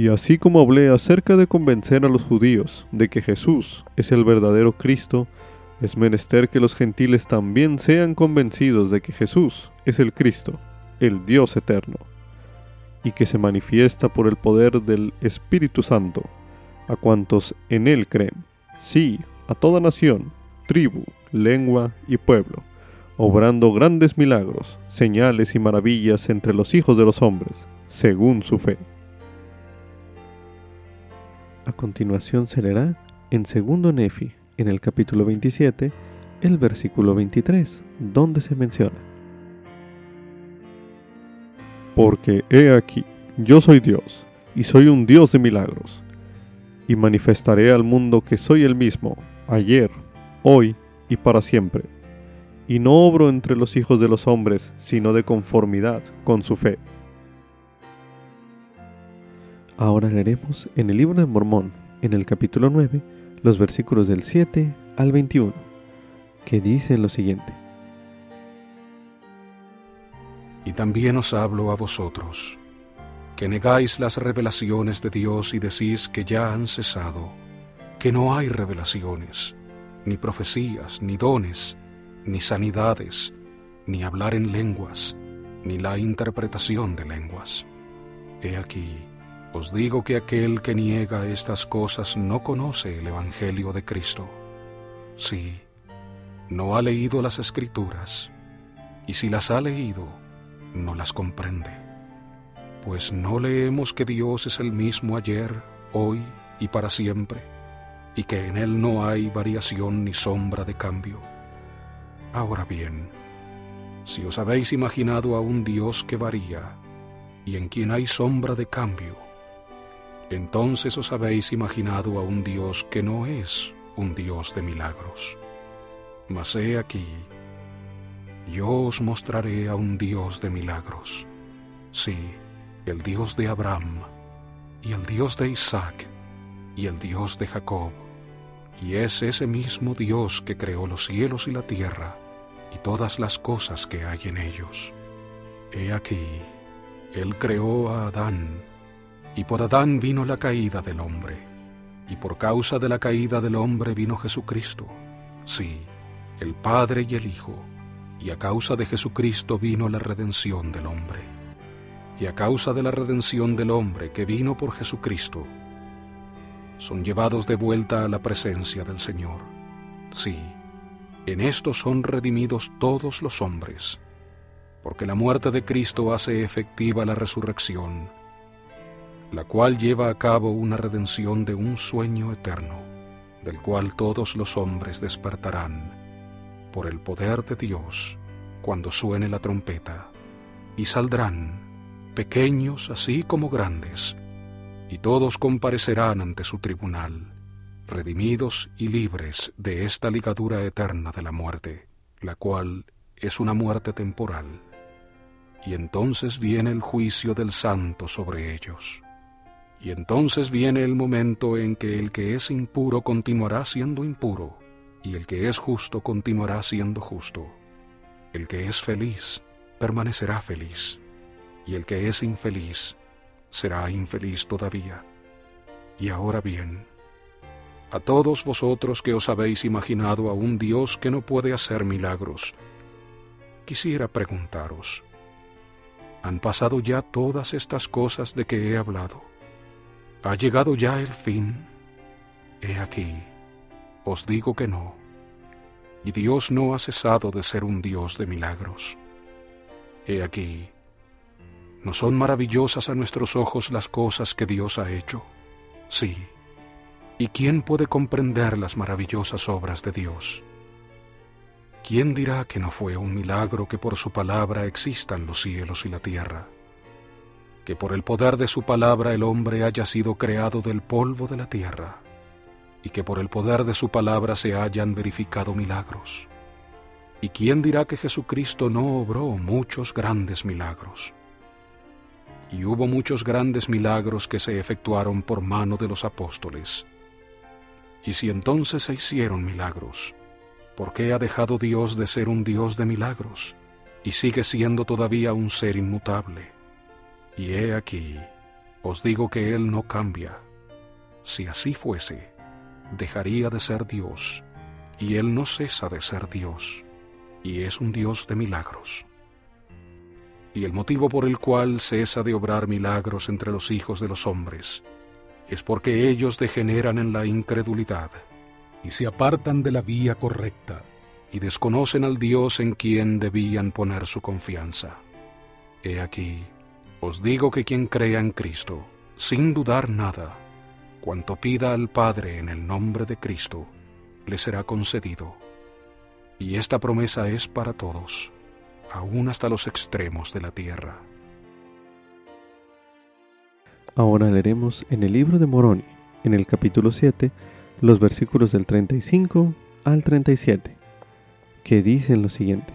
Y así como hablé acerca de convencer a los judíos de que Jesús es el verdadero Cristo, es menester que los gentiles también sean convencidos de que Jesús es el Cristo, el Dios eterno, y que se manifiesta por el poder del Espíritu Santo a cuantos en Él creen, sí, a toda nación, tribu, lengua y pueblo, obrando grandes milagros, señales y maravillas entre los hijos de los hombres, según su fe. A continuación se leerá en segundo Nefi, en el capítulo 27, el versículo 23, donde se menciona. Porque he aquí, yo soy Dios, y soy un Dios de milagros, y manifestaré al mundo que soy el mismo, ayer, hoy y para siempre, y no obro entre los hijos de los hombres, sino de conformidad con su fe. Ahora leeremos en el libro de Mormón, en el capítulo 9, los versículos del 7 al 21, que dicen lo siguiente. Y también os hablo a vosotros, que negáis las revelaciones de Dios y decís que ya han cesado, que no hay revelaciones, ni profecías, ni dones, ni sanidades, ni hablar en lenguas, ni la interpretación de lenguas. He aquí, os digo que aquel que niega estas cosas no conoce el Evangelio de Cristo. Sí, no ha leído las Escrituras, y si las ha leído, no las comprende. Pues no leemos que Dios es el mismo ayer, hoy y para siempre, y que en Él no hay variación ni sombra de cambio. Ahora bien, si os habéis imaginado a un Dios que varía, y en quien hay sombra de cambio, entonces os habéis imaginado a un Dios que no es un Dios de milagros. Mas he aquí, yo os mostraré a un Dios de milagros, sí, el Dios de Abraham, y el Dios de Isaac, y el Dios de Jacob, y es ese mismo Dios que creó los cielos y la tierra, y todas las cosas que hay en ellos. He aquí, Él creó a Adán, y por Adán vino la caída del hombre, y por causa de la caída del hombre vino Jesucristo, sí, el Padre y el Hijo, y a causa de Jesucristo vino la redención del hombre. Y a causa de la redención del hombre que vino por Jesucristo, son llevados de vuelta a la presencia del Señor. Sí, en esto son redimidos todos los hombres, porque la muerte de Cristo hace efectiva la resurrección, la cual lleva a cabo una redención de un sueño eterno, del cual todos los hombres despertarán por el poder de Dios cuando suene la trompeta, y saldrán, pequeños así como grandes, y todos comparecerán ante su tribunal redimidos y libres de esta ligadura eterna de la muerte, la cual es una muerte temporal. Y entonces viene el juicio del santo sobre ellos. Y entonces viene el momento en que el que es impuro continuará siendo impuro, y el que es justo continuará siendo justo. El que es feliz permanecerá feliz, y el que es infeliz será infeliz todavía. Y ahora bien, a todos vosotros que os habéis imaginado a un Dios que no puede hacer milagros, quisiera preguntaros, ¿han pasado ya todas estas cosas de que he hablado? ¿Ha llegado ya el fin? He aquí, os digo que no, y Dios no ha cesado de ser un Dios de milagros. He aquí, ¿no son maravillosas a nuestros ojos las cosas que Dios ha hecho? Sí ¿Y quién puede comprender las maravillosas obras de Dios? ¿Quién dirá que no fue un milagro que por su palabra existan los cielos y la tierra? Que por el poder de su palabra el hombre haya sido creado del polvo de la tierra, y que por el poder de su palabra se hayan verificado milagros. ¿Y quién dirá que Jesucristo no obró muchos grandes milagros? Y hubo muchos grandes milagros que se efectuaron por mano de los apóstoles y si entonces se hicieron milagros, ¿por qué ha dejado Dios de ser un Dios de milagros y sigue siendo todavía un ser inmutable? Y he aquí, os digo que Él no cambia. Si así fuese, dejaría de ser Dios, y Él no cesa de ser Dios, y es un Dios de milagros. Y el motivo por el cual cesa de obrar milagros entre los hijos de los hombres, es porque ellos degeneran en la incredulidad y se apartan de la vía correcta y desconocen al Dios en quien debían poner su confianza. He aquí, os digo que quien crea en Cristo, sin dudar nada, cuanto pida al Padre en el nombre de Cristo, le será concedido. Y esta promesa es para todos, aún hasta los extremos de la tierra. Ahora leeremos en el libro de Moroni, en el capítulo 7, los versículos del 35 al 37, que dicen lo siguiente.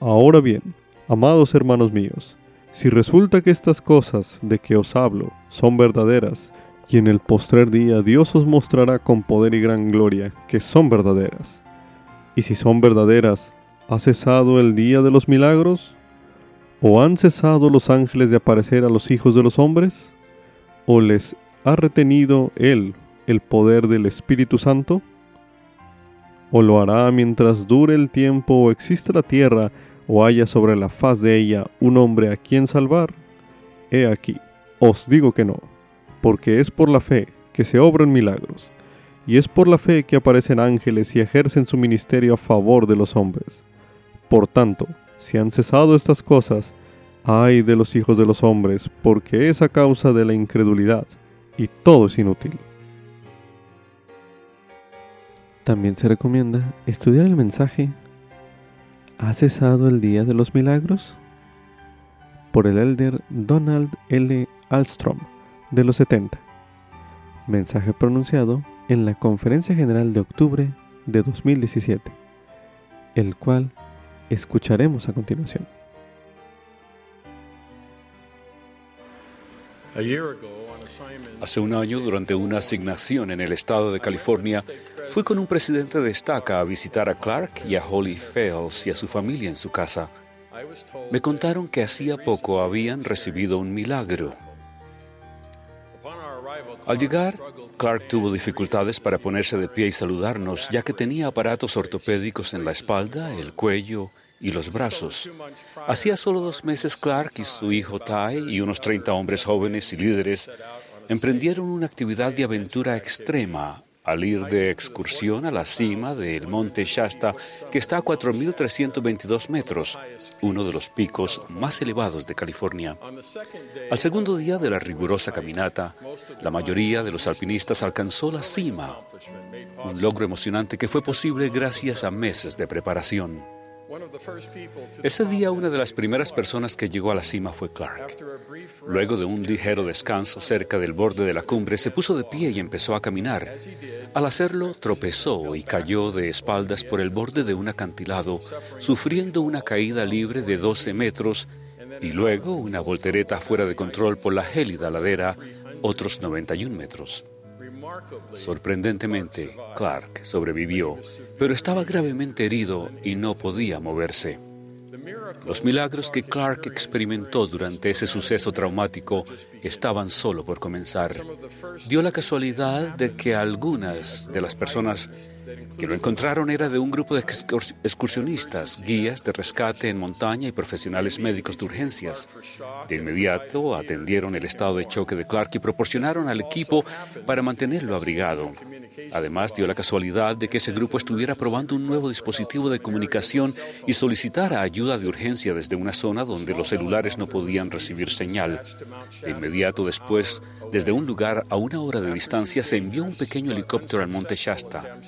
Ahora bien, amados hermanos míos, si resulta que estas cosas de que os hablo son verdaderas, y en el postrer día Dios os mostrará con poder y gran gloria que son verdaderas, y si son verdaderas, ¿Ha cesado el día de los milagros? ¿O han cesado los ángeles de aparecer a los hijos de los hombres? ¿O les ha retenido Él el poder del Espíritu Santo? ¿O lo hará mientras dure el tiempo o exista la tierra o haya sobre la faz de ella un hombre a quien salvar? He aquí, os digo que no, porque es por la fe que se obran milagros, y es por la fe que aparecen ángeles y ejercen su ministerio a favor de los hombres. Por tanto, si han cesado estas cosas, ay de los hijos de los hombres, porque es a causa de la incredulidad, y todo es inútil. También se recomienda estudiar el mensaje ¿Ha cesado el día de los milagros? por el elder Donald L. Alstrom de los 70. Mensaje pronunciado en la Conferencia General de octubre de 2017, el cual escucharemos a continuación. Hace un año, durante una asignación en el estado de California, fui con un presidente de estaca a visitar a Clark y a Holly Fales y a su familia en su casa. Me contaron que hacía poco habían recibido un milagro. Al llegar, Clark tuvo dificultades para ponerse de pie y saludarnos, ya que tenía aparatos ortopédicos en la espalda, el cuello y los brazos. Hacía solo dos meses Clark y su hijo Ty y unos 30 hombres jóvenes y líderes emprendieron una actividad de aventura extrema al ir de excursión a la cima del monte Shasta, que está a 4.322 metros, uno de los picos más elevados de California. Al segundo día de la rigurosa caminata, la mayoría de los alpinistas alcanzó la cima, un logro emocionante que fue posible gracias a meses de preparación. Ese día una de las primeras personas que llegó a la cima fue Clark. Luego de un ligero descanso cerca del borde de la cumbre, se puso de pie y empezó a caminar. Al hacerlo, tropezó y cayó de espaldas por el borde de un acantilado, sufriendo una caída libre de 12 metros y luego una voltereta fuera de control por la gélida ladera, otros 91 metros. Sorprendentemente, Clark sobrevivió, pero estaba gravemente herido y no podía moverse. Los milagros que Clark experimentó durante ese suceso traumático estaban solo por comenzar. Dio la casualidad de que algunas de las personas que lo encontraron era de un grupo de excursionistas, guías de rescate en montaña y profesionales médicos de urgencias. De inmediato atendieron el estado de choque de Clark y proporcionaron al equipo para mantenerlo abrigado. Además, dio la casualidad de que ese grupo estuviera probando un nuevo dispositivo de comunicación y solicitara ayuda de urgencia desde una zona donde los celulares no podían recibir señal. De inmediato después, desde un lugar a una hora de distancia, se envió un pequeño helicóptero al monte Shasta.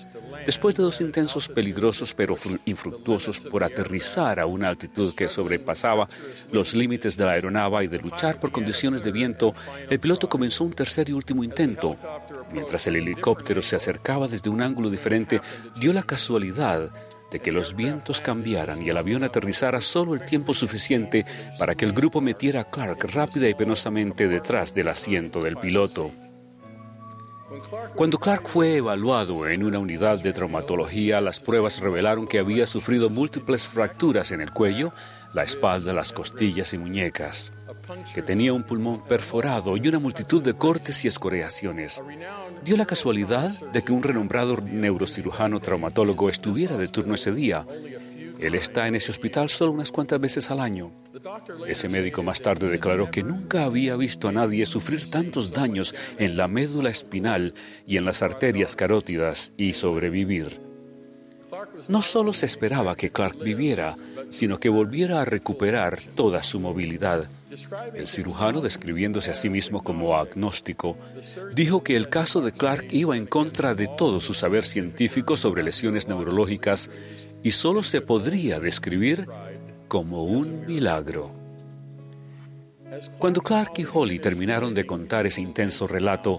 Después de dos intensos peligrosos pero infructuosos por aterrizar a una altitud que sobrepasaba los límites de la aeronave y de luchar por condiciones de viento, el piloto comenzó un tercer y último intento. Mientras el helicóptero se acercaba desde un ángulo diferente, dio la casualidad de que los vientos cambiaran y el avión aterrizara solo el tiempo suficiente para que el grupo metiera a Clark rápida y penosamente detrás del asiento del piloto. Cuando Clark fue evaluado en una unidad de traumatología, las pruebas revelaron que había sufrido múltiples fracturas en el cuello, la espalda, las costillas y muñecas, que tenía un pulmón perforado y una multitud de cortes y escoreaciones. Dio la casualidad de que un renombrado neurocirujano traumatólogo estuviera de turno ese día, él está en ese hospital solo unas cuantas veces al año. Ese médico más tarde declaró que nunca había visto a nadie sufrir tantos daños en la médula espinal y en las arterias carótidas y sobrevivir. No solo se esperaba que Clark viviera, sino que volviera a recuperar toda su movilidad. El cirujano, describiéndose a sí mismo como agnóstico, dijo que el caso de Clark iba en contra de todo su saber científico sobre lesiones neurológicas y solo se podría describir como un milagro. Cuando Clark y Holly terminaron de contar ese intenso relato,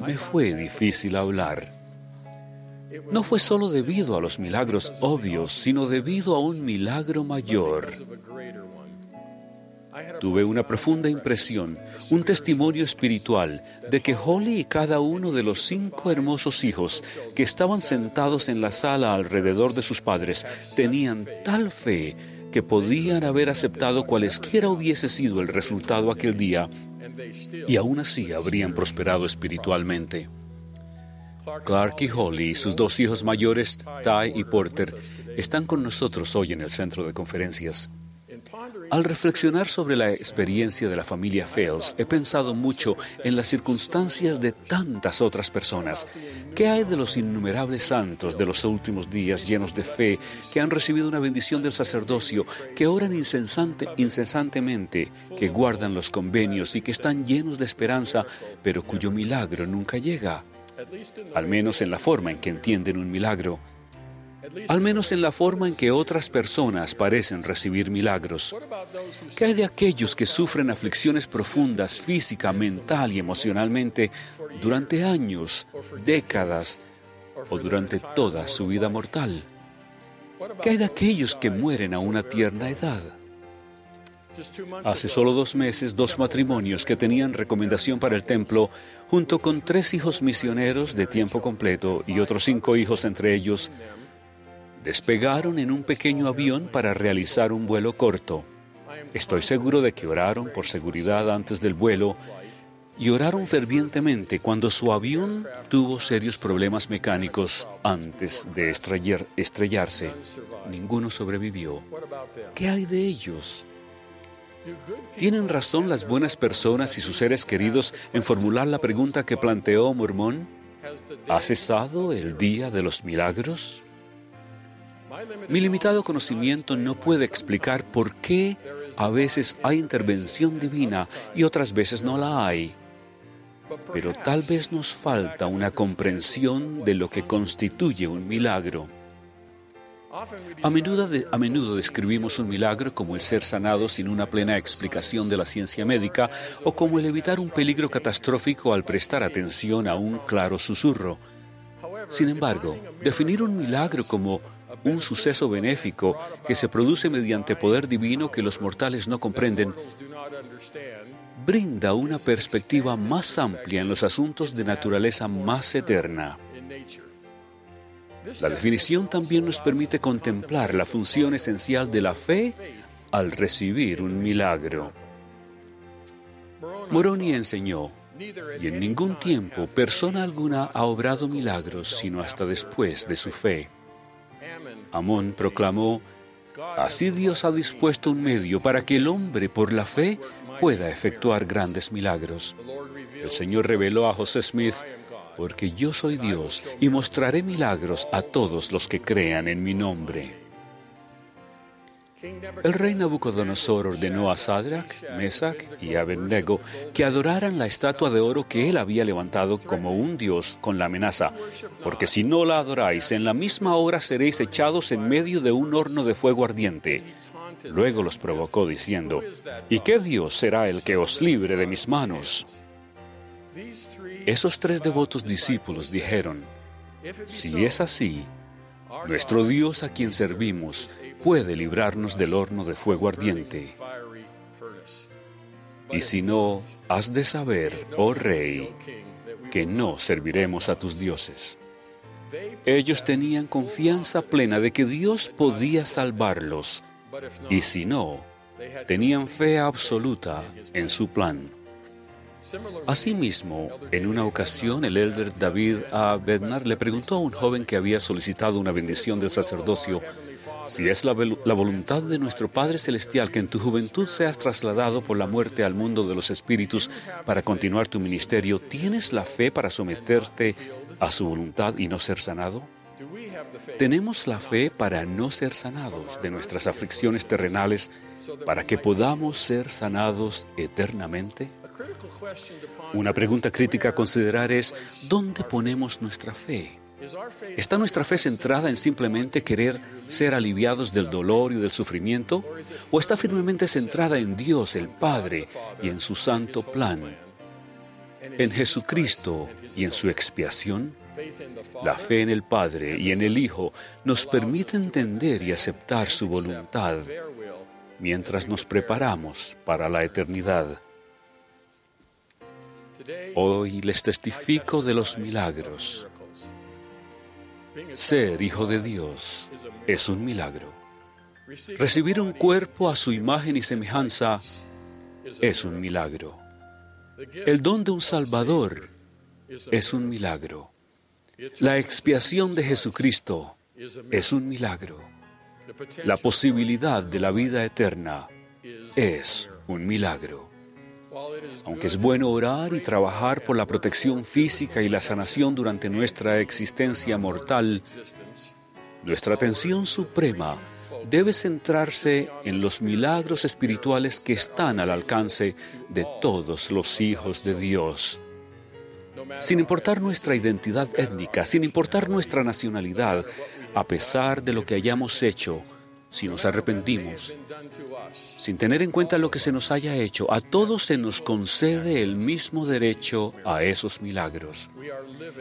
me fue difícil hablar. No fue solo debido a los milagros obvios, sino debido a un milagro mayor. Tuve una profunda impresión, un testimonio espiritual de que Holly y cada uno de los cinco hermosos hijos que estaban sentados en la sala alrededor de sus padres tenían tal fe que podían haber aceptado cualesquiera hubiese sido el resultado aquel día y aún así habrían prosperado espiritualmente. Clark y Holly y sus dos hijos mayores, Ty y Porter, están con nosotros hoy en el centro de conferencias. Al reflexionar sobre la experiencia de la familia Fales, he pensado mucho en las circunstancias de tantas otras personas. ¿Qué hay de los innumerables santos de los últimos días llenos de fe, que han recibido una bendición del sacerdocio, que oran incesante, incesantemente, que guardan los convenios y que están llenos de esperanza, pero cuyo milagro nunca llega? Al menos en la forma en que entienden un milagro al menos en la forma en que otras personas parecen recibir milagros. ¿Qué hay de aquellos que sufren aflicciones profundas física, mental y emocionalmente durante años, décadas o durante toda su vida mortal? ¿Qué hay de aquellos que mueren a una tierna edad? Hace solo dos meses, dos matrimonios que tenían recomendación para el templo, junto con tres hijos misioneros de tiempo completo y otros cinco hijos entre ellos, despegaron en un pequeño avión para realizar un vuelo corto. Estoy seguro de que oraron por seguridad antes del vuelo y oraron fervientemente cuando su avión tuvo serios problemas mecánicos antes de estrellarse. Ninguno sobrevivió. ¿Qué hay de ellos? ¿Tienen razón las buenas personas y sus seres queridos en formular la pregunta que planteó Mormón? ¿Ha cesado el día de los milagros? Mi limitado conocimiento no puede explicar por qué a veces hay intervención divina y otras veces no la hay. Pero tal vez nos falta una comprensión de lo que constituye un milagro. A menudo, a menudo, describimos un milagro como el ser sanado sin una plena explicación de la ciencia médica o como el evitar un peligro catastrófico al prestar atención a un claro susurro. Sin embargo, definir un milagro como un suceso benéfico que se produce mediante poder divino que los mortales no comprenden, brinda una perspectiva más amplia en los asuntos de naturaleza más eterna. La definición también nos permite contemplar la función esencial de la fe al recibir un milagro. Moroni enseñó, y en ningún tiempo persona alguna ha obrado milagros sino hasta después de su fe. Amón proclamó, Así Dios ha dispuesto un medio para que el hombre por la fe pueda efectuar grandes milagros. El Señor reveló a José Smith, porque yo soy Dios y mostraré milagros a todos los que crean en mi nombre. El rey Nabucodonosor ordenó a Sadrach, Mesach y Abednego que adoraran la estatua de oro que él había levantado como un dios con la amenaza, porque si no la adoráis, en la misma hora seréis echados en medio de un horno de fuego ardiente. Luego los provocó diciendo, ¿y qué dios será el que os libre de mis manos? Esos tres devotos discípulos dijeron, si es así, nuestro Dios a quien servimos puede librarnos del horno de fuego ardiente. Y si no, has de saber, oh rey, que no serviremos a tus dioses. Ellos tenían confianza plena de que Dios podía salvarlos, y si no, tenían fe absoluta en su plan. Asimismo, en una ocasión, el elder David A. Bednar le preguntó a un joven que había solicitado una bendición del sacerdocio si es la, voluntad de nuestro Padre Celestial que en tu juventud seas trasladado por la muerte al mundo de los espíritus para continuar tu ministerio, ¿tienes la fe para someterte a su voluntad y no ser sanado? ¿Tenemos la fe para no ser sanados de nuestras aflicciones terrenales para que podamos ser sanados eternamente? Una pregunta crítica a considerar es, ¿dónde ponemos nuestra fe? ¿Está nuestra fe centrada en simplemente querer ser aliviados del dolor y del sufrimiento? ¿O está firmemente centrada en Dios el Padre y en su santo plan? ¿En Jesucristo y en su expiación? La fe en el Padre y en el Hijo nos permite entender y aceptar su voluntad mientras nos preparamos para la eternidad. Hoy les testifico de los milagros. Ser hijo de Dios es un milagro. Recibir un cuerpo a su imagen y semejanza es un milagro. El don de un Salvador es un milagro. La expiación de Jesucristo es un milagro. La posibilidad de la vida eterna es un milagro. Aunque es bueno orar y trabajar por la protección física y la sanación durante nuestra existencia mortal, nuestra atención suprema debe centrarse en los milagros espirituales que están al alcance de todos los hijos de Dios. Sin importar nuestra identidad étnica, sin importar nuestra nacionalidad, a pesar de lo que hayamos hecho, si nos arrepentimos, sin tener en cuenta lo que se nos haya hecho, a todos se nos concede el mismo derecho a esos milagros.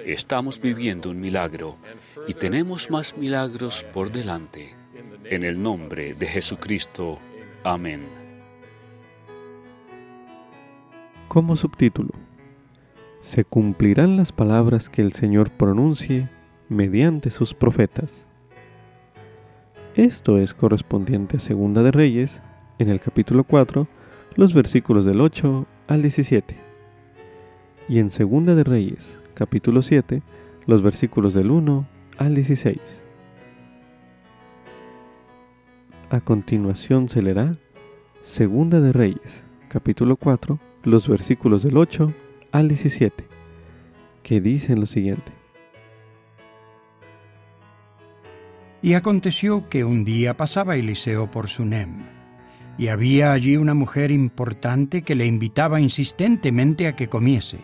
Estamos viviendo un milagro y tenemos más milagros por delante. En el nombre de Jesucristo. Amén. Como subtítulo, se cumplirán las palabras que el Señor pronuncie mediante sus profetas. Esto es correspondiente a Segunda de Reyes, en el capítulo 4, los versículos del 8 al 17. Y en Segunda de Reyes, capítulo 7, los versículos del 1 al 16. A continuación se leerá Segunda de Reyes, capítulo 4, los versículos del 8 al 17, que dicen lo siguiente. Y aconteció que un día pasaba Eliseo por Sunem, y había allí una mujer importante que le invitaba insistentemente a que comiese.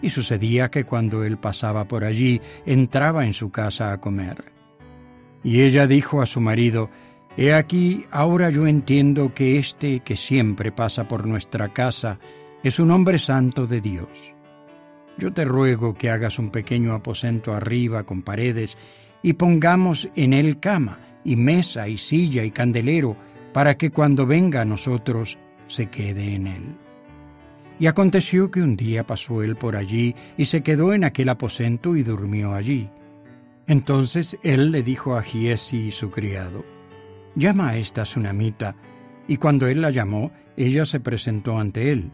Y sucedía que cuando él pasaba por allí, entraba en su casa a comer. Y ella dijo a su marido, He aquí, ahora yo entiendo que este que siempre pasa por nuestra casa es un hombre santo de Dios. Yo te ruego que hagas un pequeño aposento arriba con paredes y pongamos en él cama y mesa y silla y candelero para que cuando venga a nosotros se quede en él. Y aconteció que un día pasó él por allí y se quedó en aquel aposento y durmió allí. Entonces él le dijo a Giesi su criado, llama a esta tsunamita. Y cuando él la llamó, ella se presentó ante él.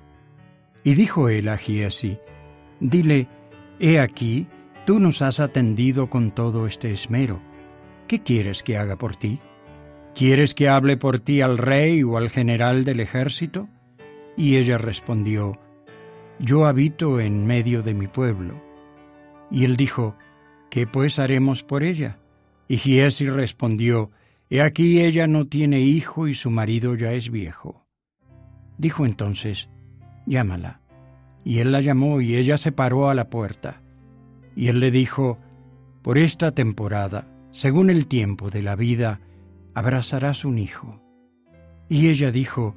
Y dijo él a Giesi, dile, he aquí, tú nos has atendido con todo este esmero. ¿Qué quieres que haga por ti? ¿Quieres que hable por ti al rey o al general del ejército? Y ella respondió, Yo habito en medio de mi pueblo. Y él dijo, ¿Qué pues haremos por ella? Y Giesi respondió, He aquí ella no tiene hijo y su marido ya es viejo. Dijo entonces, Llámala. Y él la llamó y ella se paró a la puerta. Y él le dijo, Por esta temporada, según el tiempo de la vida, abrazarás un hijo. Y ella dijo,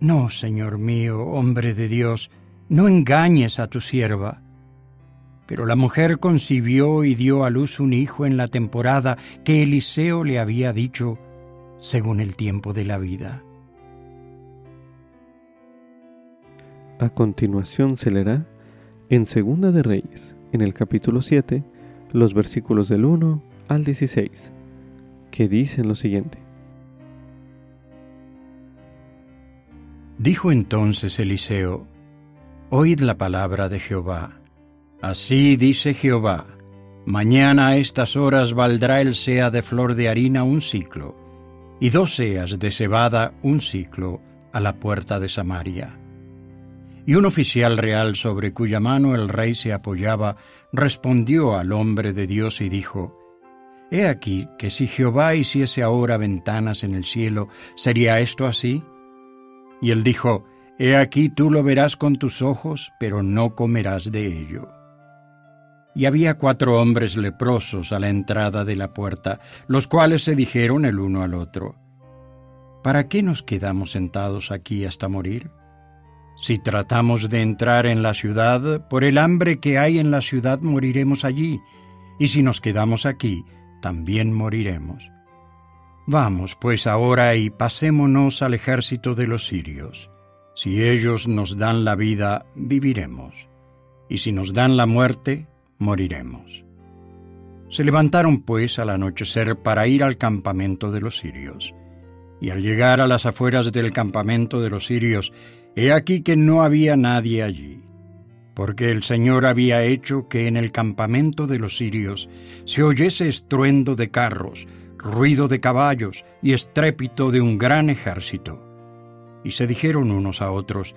No, Señor mío, hombre de Dios, no engañes a tu sierva pero la mujer concibió y dio a luz un hijo en la temporada que Eliseo le había dicho, según el tiempo de la vida. A continuación se leerá en Segunda de Reyes, en el capítulo 7, los versículos del 1 al 16, que dicen lo siguiente. Dijo entonces Eliseo, Oíd la palabra de Jehová. Así dice Jehová, mañana a estas horas valdrá el sea de flor de harina un ciclo, y dos seas de cebada un ciclo a la puerta de Samaria. Y un oficial real sobre cuya mano el rey se apoyaba respondió al hombre de Dios y dijo, He aquí que si Jehová hiciese ahora ventanas en el cielo, ¿sería esto así? Y él dijo, He aquí tú lo verás con tus ojos, pero no comerás de ello y había cuatro hombres leprosos a la entrada de la puerta, los cuales se dijeron el uno al otro, ¿Para qué nos quedamos sentados aquí hasta morir? Si tratamos de entrar en la ciudad, por el hambre que hay en la ciudad moriremos allí, y si nos quedamos aquí, también moriremos. Vamos pues ahora y pasémonos al ejército de los sirios. Si ellos nos dan la vida, viviremos, y si nos dan la muerte, moriremos. Se levantaron pues al anochecer para ir al campamento de los sirios. Y al llegar a las afueras del campamento de los sirios, he aquí que no había nadie allí, porque el Señor había hecho que en el campamento de los sirios se oyese estruendo de carros, ruido de caballos y estrépito de un gran ejército. Y se dijeron unos a otros,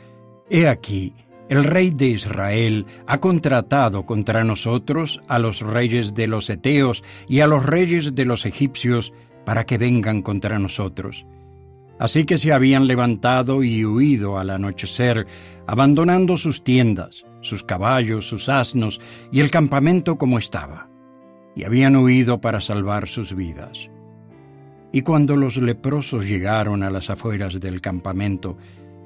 He aquí, el rey de Israel ha contratado contra nosotros a los reyes de los Eteos y a los reyes de los egipcios para que vengan contra nosotros. Así que se habían levantado y huido al anochecer, abandonando sus tiendas, sus caballos, sus asnos y el campamento como estaba, y habían huido para salvar sus vidas. Y cuando los leprosos llegaron a las afueras del campamento,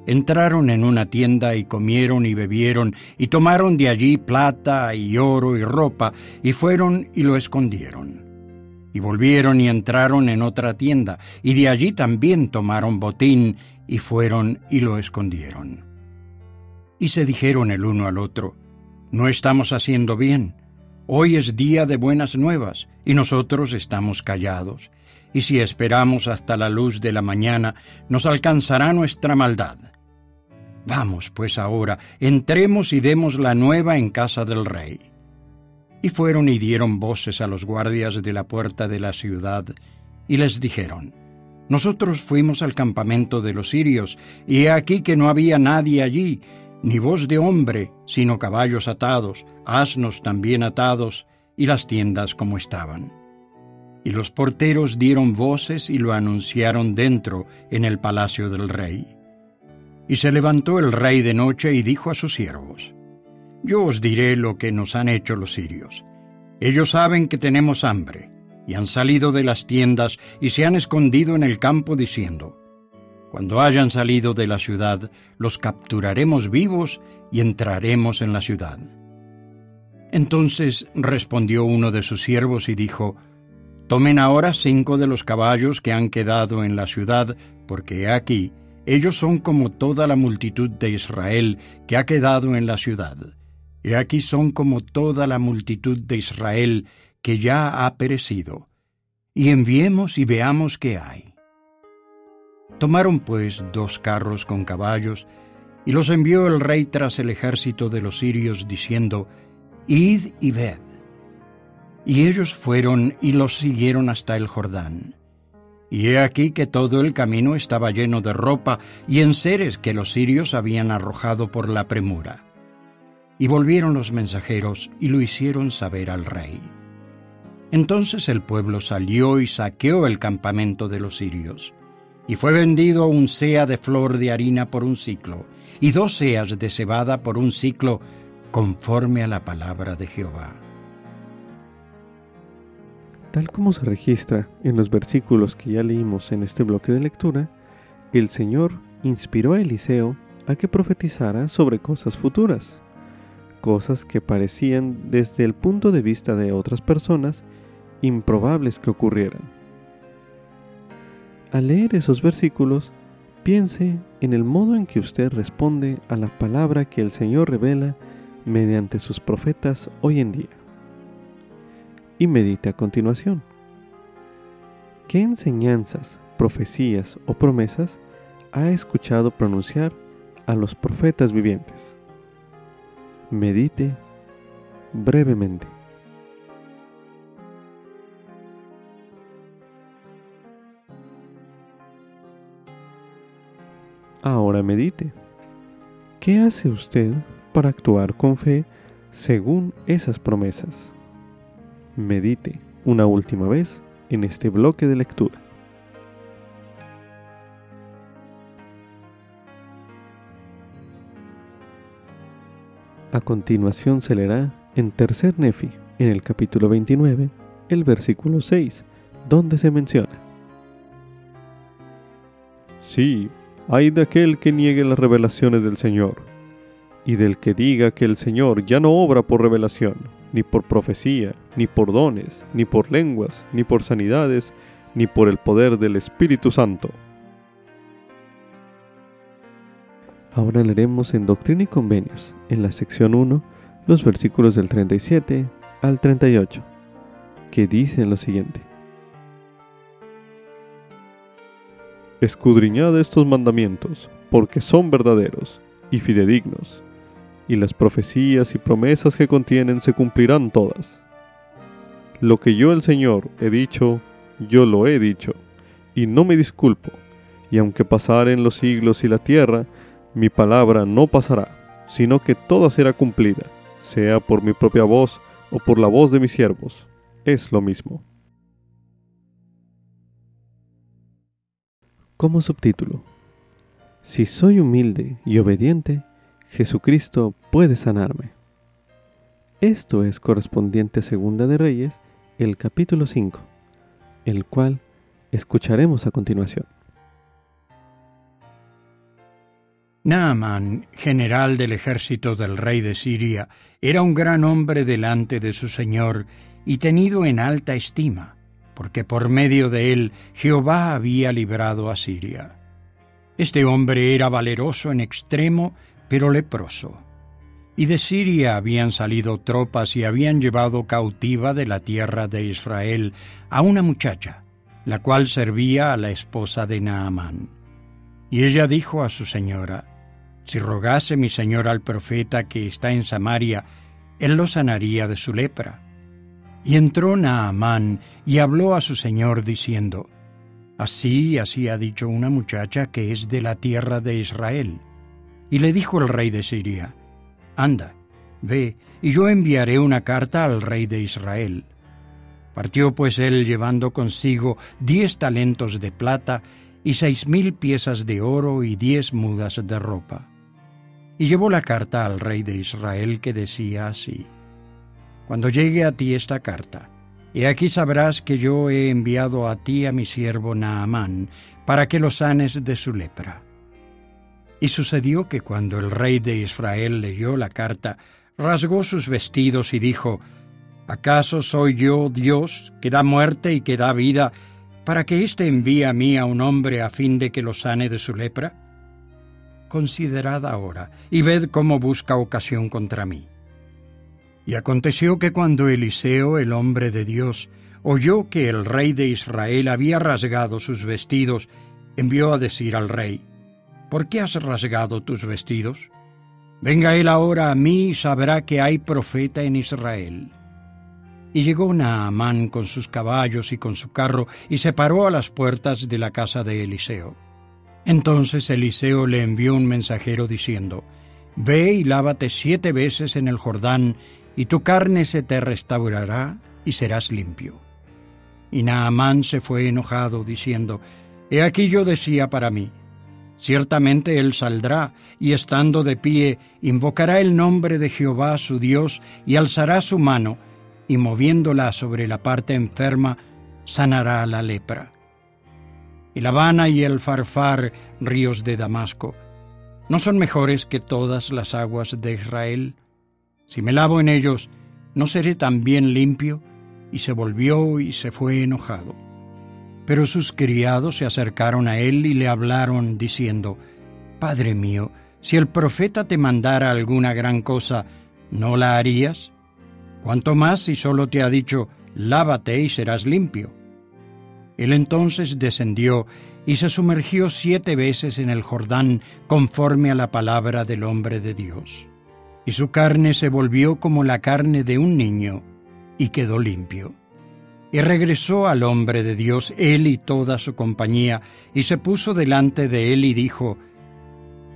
Entraron en una tienda y comieron y bebieron y tomaron de allí plata y oro y ropa y fueron y lo escondieron. Y volvieron y entraron en otra tienda y de allí también tomaron botín y fueron y lo escondieron. Y se dijeron el uno al otro, no estamos haciendo bien. Hoy es día de buenas nuevas y nosotros estamos callados. Y si esperamos hasta la luz de la mañana, nos alcanzará nuestra maldad. Vamos, pues ahora, entremos y demos la nueva en casa del rey. Y fueron y dieron voces a los guardias de la puerta de la ciudad, y les dijeron, Nosotros fuimos al campamento de los sirios, y he aquí que no había nadie allí, ni voz de hombre, sino caballos atados, asnos también atados, y las tiendas como estaban. Y los porteros dieron voces y lo anunciaron dentro, en el palacio del rey. Y se levantó el rey de noche y dijo a sus siervos, Yo os diré lo que nos han hecho los sirios. Ellos saben que tenemos hambre, y han salido de las tiendas y se han escondido en el campo diciendo, Cuando hayan salido de la ciudad, los capturaremos vivos y entraremos en la ciudad. Entonces respondió uno de sus siervos y dijo, Tomen ahora cinco de los caballos que han quedado en la ciudad, porque aquí, ellos son como toda la multitud de Israel que ha quedado en la ciudad. Y aquí son como toda la multitud de Israel que ya ha perecido. Y enviemos y veamos qué hay. Tomaron pues dos carros con caballos, y los envió el rey tras el ejército de los sirios, diciendo, Id y ved. Y ellos fueron y los siguieron hasta el Jordán. Y he aquí que todo el camino estaba lleno de ropa y enseres que los sirios habían arrojado por la premura. Y volvieron los mensajeros y lo hicieron saber al rey. Entonces el pueblo salió y saqueó el campamento de los sirios. Y fue vendido un sea de flor de harina por un ciclo, y dos seas de cebada por un ciclo, conforme a la palabra de Jehová. Tal como se registra en los versículos que ya leímos en este bloque de lectura, el Señor inspiró a Eliseo a que profetizara sobre cosas futuras, cosas que parecían desde el punto de vista de otras personas improbables que ocurrieran. Al leer esos versículos, piense en el modo en que usted responde a la palabra que el Señor revela mediante sus profetas hoy en día y medite a continuación. ¿Qué enseñanzas, profecías o promesas ha escuchado pronunciar a los profetas vivientes? Medite brevemente. Ahora medite. ¿Qué hace usted para actuar con fe según esas promesas? medite una última vez en este bloque de lectura. A continuación se leerá en Tercer Nefi, en el capítulo 29, el versículo 6, donde se menciona. Sí, hay de aquel que niegue las revelaciones del Señor, y del que diga que el Señor ya no obra por revelación, ni por profecía, ni por dones, ni por lenguas, ni por sanidades, ni por el poder del Espíritu Santo. Ahora leeremos en Doctrina y Convenios, en la sección 1, los versículos del 37 al 38, que dicen lo siguiente. Escudriñad estos mandamientos, porque son verdaderos y fidedignos, y las profecías y promesas que contienen se cumplirán todas. Lo que yo el Señor he dicho, yo lo he dicho, y no me disculpo, y aunque pasaren los siglos y la tierra, mi palabra no pasará, sino que toda será cumplida, sea por mi propia voz o por la voz de mis siervos. Es lo mismo. Como subtítulo, Si soy humilde y obediente, Jesucristo puede sanarme. Esto es correspondiente a Segunda de Reyes, el capítulo 5, el cual escucharemos a continuación. Naaman, general del ejército del rey de Siria, era un gran hombre delante de su señor y tenido en alta estima, porque por medio de él Jehová había librado a Siria. Este hombre era valeroso en extremo, pero leproso. Y de Siria habían salido tropas y habían llevado cautiva de la tierra de Israel a una muchacha, la cual servía a la esposa de Naamán. Y ella dijo a su señora, si rogase mi señor al profeta que está en Samaria, él lo sanaría de su lepra. Y entró Naamán y habló a su señor diciendo, Así, así ha dicho una muchacha que es de la tierra de Israel. Y le dijo el rey de Siria, Anda, ve, y yo enviaré una carta al rey de Israel. Partió pues él llevando consigo diez talentos de plata y seis mil piezas de oro y diez mudas de ropa y llevó la carta al rey de Israel que decía así, Cuando llegue a ti esta carta, he aquí sabrás que yo he enviado a ti a mi siervo Naamán, para que lo sanes de su lepra. Y sucedió que cuando el rey de Israel leyó la carta, rasgó sus vestidos y dijo, ¿Acaso soy yo Dios que da muerte y que da vida, para que éste envíe a mí a un hombre a fin de que lo sane de su lepra? Considerad ahora, y ved cómo busca ocasión contra mí. Y aconteció que cuando Eliseo, el hombre de Dios, oyó que el rey de Israel había rasgado sus vestidos, envió a decir al rey, ¿Por qué has rasgado tus vestidos? Venga él ahora a mí y sabrá que hay profeta en Israel. Y llegó Naamán con sus caballos y con su carro y se paró a las puertas de la casa de Eliseo. Entonces Eliseo le envió un mensajero diciendo, Ve y lávate siete veces en el Jordán, y tu carne se te restaurará y serás limpio. Y Naamán se fue enojado, diciendo, He aquí yo decía para mí, Ciertamente él saldrá, y estando de pie, invocará el nombre de Jehová su Dios, y alzará su mano, y moviéndola sobre la parte enferma, sanará la lepra y la Habana y el Farfar, ríos de Damasco, ¿no son mejores que todas las aguas de Israel? Si me lavo en ellos, ¿no seré también limpio? Y se volvió y se fue enojado. Pero sus criados se acercaron a él y le hablaron, diciendo, Padre mío, si el profeta te mandara alguna gran cosa, ¿no la harías? Cuanto más si solo te ha dicho, lávate y serás limpio. Él entonces descendió y se sumergió siete veces en el Jordán conforme a la palabra del hombre de Dios. Y su carne se volvió como la carne de un niño, y quedó limpio. Y regresó al hombre de Dios él y toda su compañía, y se puso delante de él y dijo,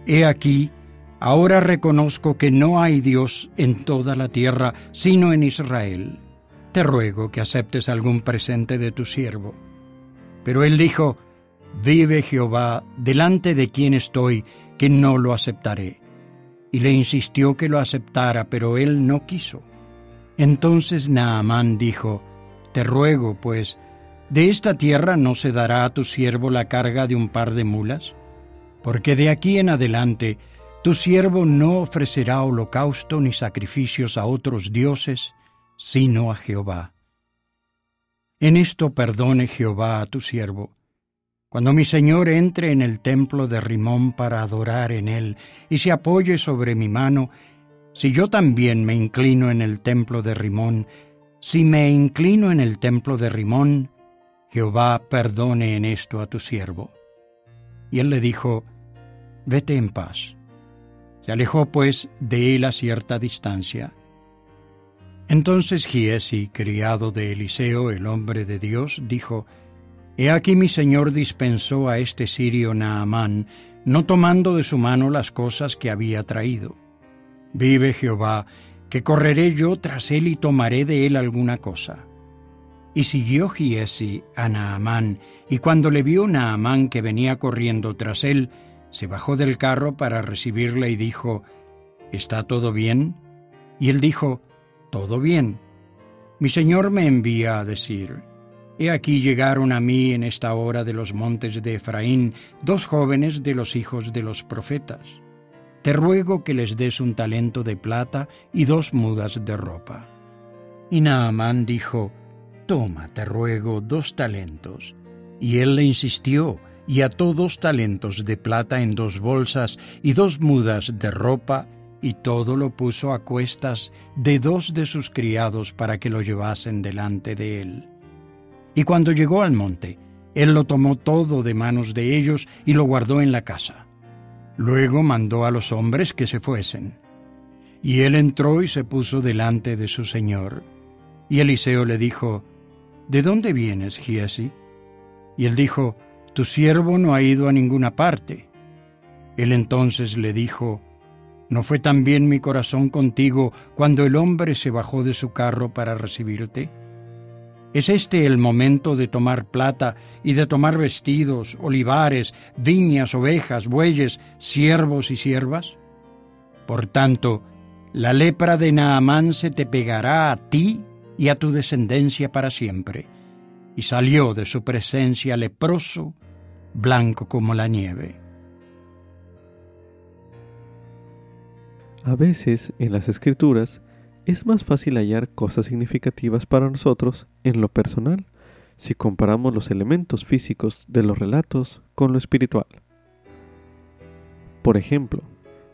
He aquí, ahora reconozco que no hay Dios en toda la tierra, sino en Israel. Te ruego que aceptes algún presente de tu siervo pero él dijo, Vive Jehová, delante de quien estoy, que no lo aceptaré. Y le insistió que lo aceptara, pero él no quiso. Entonces Naamán dijo, Te ruego, pues, ¿de esta tierra no se dará a tu siervo la carga de un par de mulas? Porque de aquí en adelante tu siervo no ofrecerá holocausto ni sacrificios a otros dioses, sino a Jehová. En esto perdone Jehová a tu siervo. Cuando mi Señor entre en el templo de Rimón para adorar en él y se apoye sobre mi mano, si yo también me inclino en el templo de Rimón, si me inclino en el templo de Rimón, Jehová perdone en esto a tu siervo. Y él le dijo, Vete en paz. Se alejó pues de él a cierta distancia. Entonces Giesi, criado de Eliseo, el hombre de Dios, dijo, He aquí mi señor dispensó a este sirio Naamán, no tomando de su mano las cosas que había traído. Vive Jehová, que correré yo tras él y tomaré de él alguna cosa. Y siguió Giesi a Naamán, y cuando le vio Naamán que venía corriendo tras él, se bajó del carro para recibirle y dijo, ¿Está todo bien? Y él dijo, todo bien. Mi Señor me envía a decir, He aquí llegaron a mí en esta hora de los montes de Efraín dos jóvenes de los hijos de los profetas. Te ruego que les des un talento de plata y dos mudas de ropa. Y Naamán dijo, Toma, te ruego, dos talentos. Y él le insistió, y ató dos talentos de plata en dos bolsas y dos mudas de ropa y todo lo puso a cuestas de dos de sus criados para que lo llevasen delante de él. Y cuando llegó al monte, él lo tomó todo de manos de ellos y lo guardó en la casa. Luego mandó a los hombres que se fuesen. Y él entró y se puso delante de su señor. Y Eliseo le dijo, ¿De dónde vienes, Giesi? Y él dijo, Tu siervo no ha ido a ninguna parte. Él entonces le dijo, ¿No fue también mi corazón contigo cuando el hombre se bajó de su carro para recibirte? ¿Es este el momento de tomar plata y de tomar vestidos, olivares, viñas, ovejas, bueyes, siervos y siervas? Por tanto, la lepra de Naamán se te pegará a ti y a tu descendencia para siempre. Y salió de su presencia leproso, blanco como la nieve. A veces en las escrituras es más fácil hallar cosas significativas para nosotros en lo personal si comparamos los elementos físicos de los relatos con lo espiritual. Por ejemplo,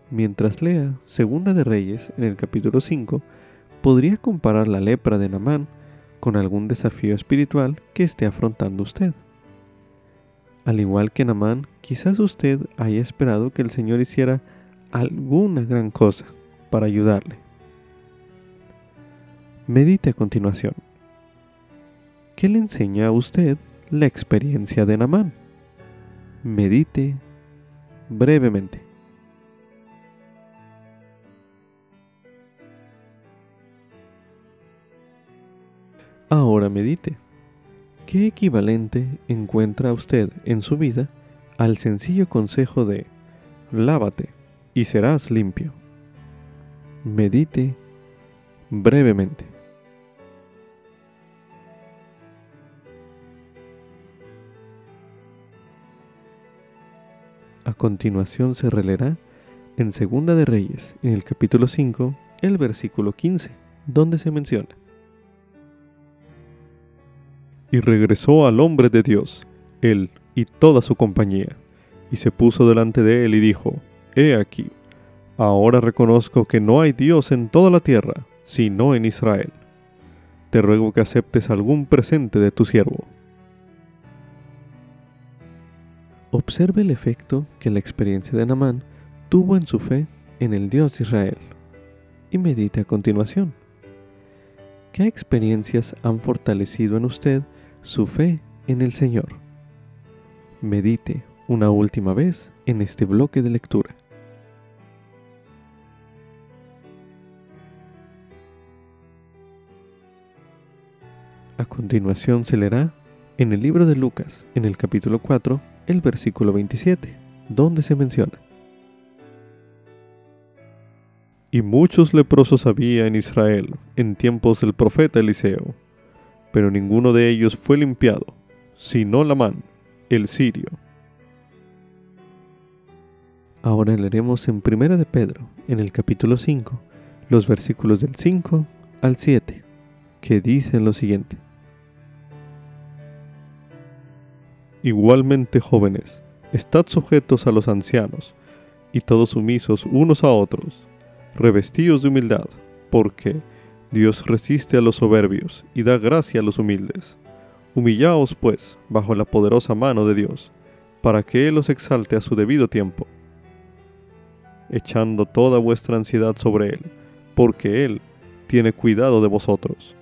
mientras lea Segunda de Reyes en el capítulo 5, podría comparar la lepra de Namán con algún desafío espiritual que esté afrontando usted. Al igual que Namán, quizás usted haya esperado que el Señor hiciera alguna gran cosa para ayudarle. Medite a continuación. ¿Qué le enseña a usted la experiencia de Namán? Medite brevemente. Ahora medite. ¿Qué equivalente encuentra usted en su vida al sencillo consejo de lávate? Y serás limpio. Medite brevemente. A continuación se releerá en Segunda de Reyes, en el capítulo 5, el versículo 15, donde se menciona. Y regresó al hombre de Dios, él y toda su compañía, y se puso delante de él y dijo, He aquí, ahora reconozco que no hay Dios en toda la tierra, sino en Israel. Te ruego que aceptes algún presente de tu siervo. Observe el efecto que la experiencia de Namán tuvo en su fe en el Dios de Israel y medite a continuación. ¿Qué experiencias han fortalecido en usted su fe en el Señor? Medite una última vez en este bloque de lectura. A continuación se leerá en el libro de Lucas, en el capítulo 4, el versículo 27, donde se menciona. Y muchos leprosos había en Israel en tiempos del profeta Eliseo, pero ninguno de ellos fue limpiado, sino Lamán, el sirio. Ahora leeremos en Primera de Pedro, en el capítulo 5, los versículos del 5 al 7, que dicen lo siguiente. Igualmente jóvenes, estad sujetos a los ancianos, y todos sumisos unos a otros, revestidos de humildad, porque Dios resiste a los soberbios y da gracia a los humildes. Humillaos, pues, bajo la poderosa mano de Dios, para que Él os exalte a su debido tiempo, echando toda vuestra ansiedad sobre Él, porque Él tiene cuidado de vosotros.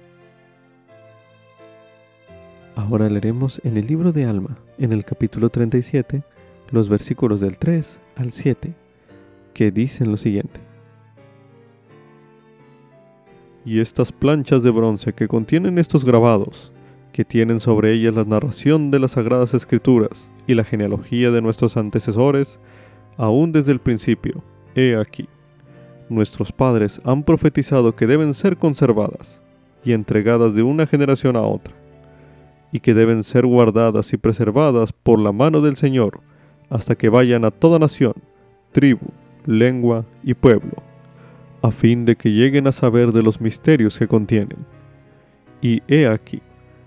Ahora leeremos en el libro de Alma, en el capítulo 37, los versículos del 3 al 7, que dicen lo siguiente. Y estas planchas de bronce que contienen estos grabados, que tienen sobre ellas la narración de las sagradas escrituras y la genealogía de nuestros antecesores, aún desde el principio, he aquí. Nuestros padres han profetizado que deben ser conservadas y entregadas de una generación a otra, y que deben ser guardadas y preservadas por la mano del Señor hasta que vayan a toda nación, tribu, lengua y pueblo, a fin de que lleguen a saber de los misterios que contienen. Y he aquí,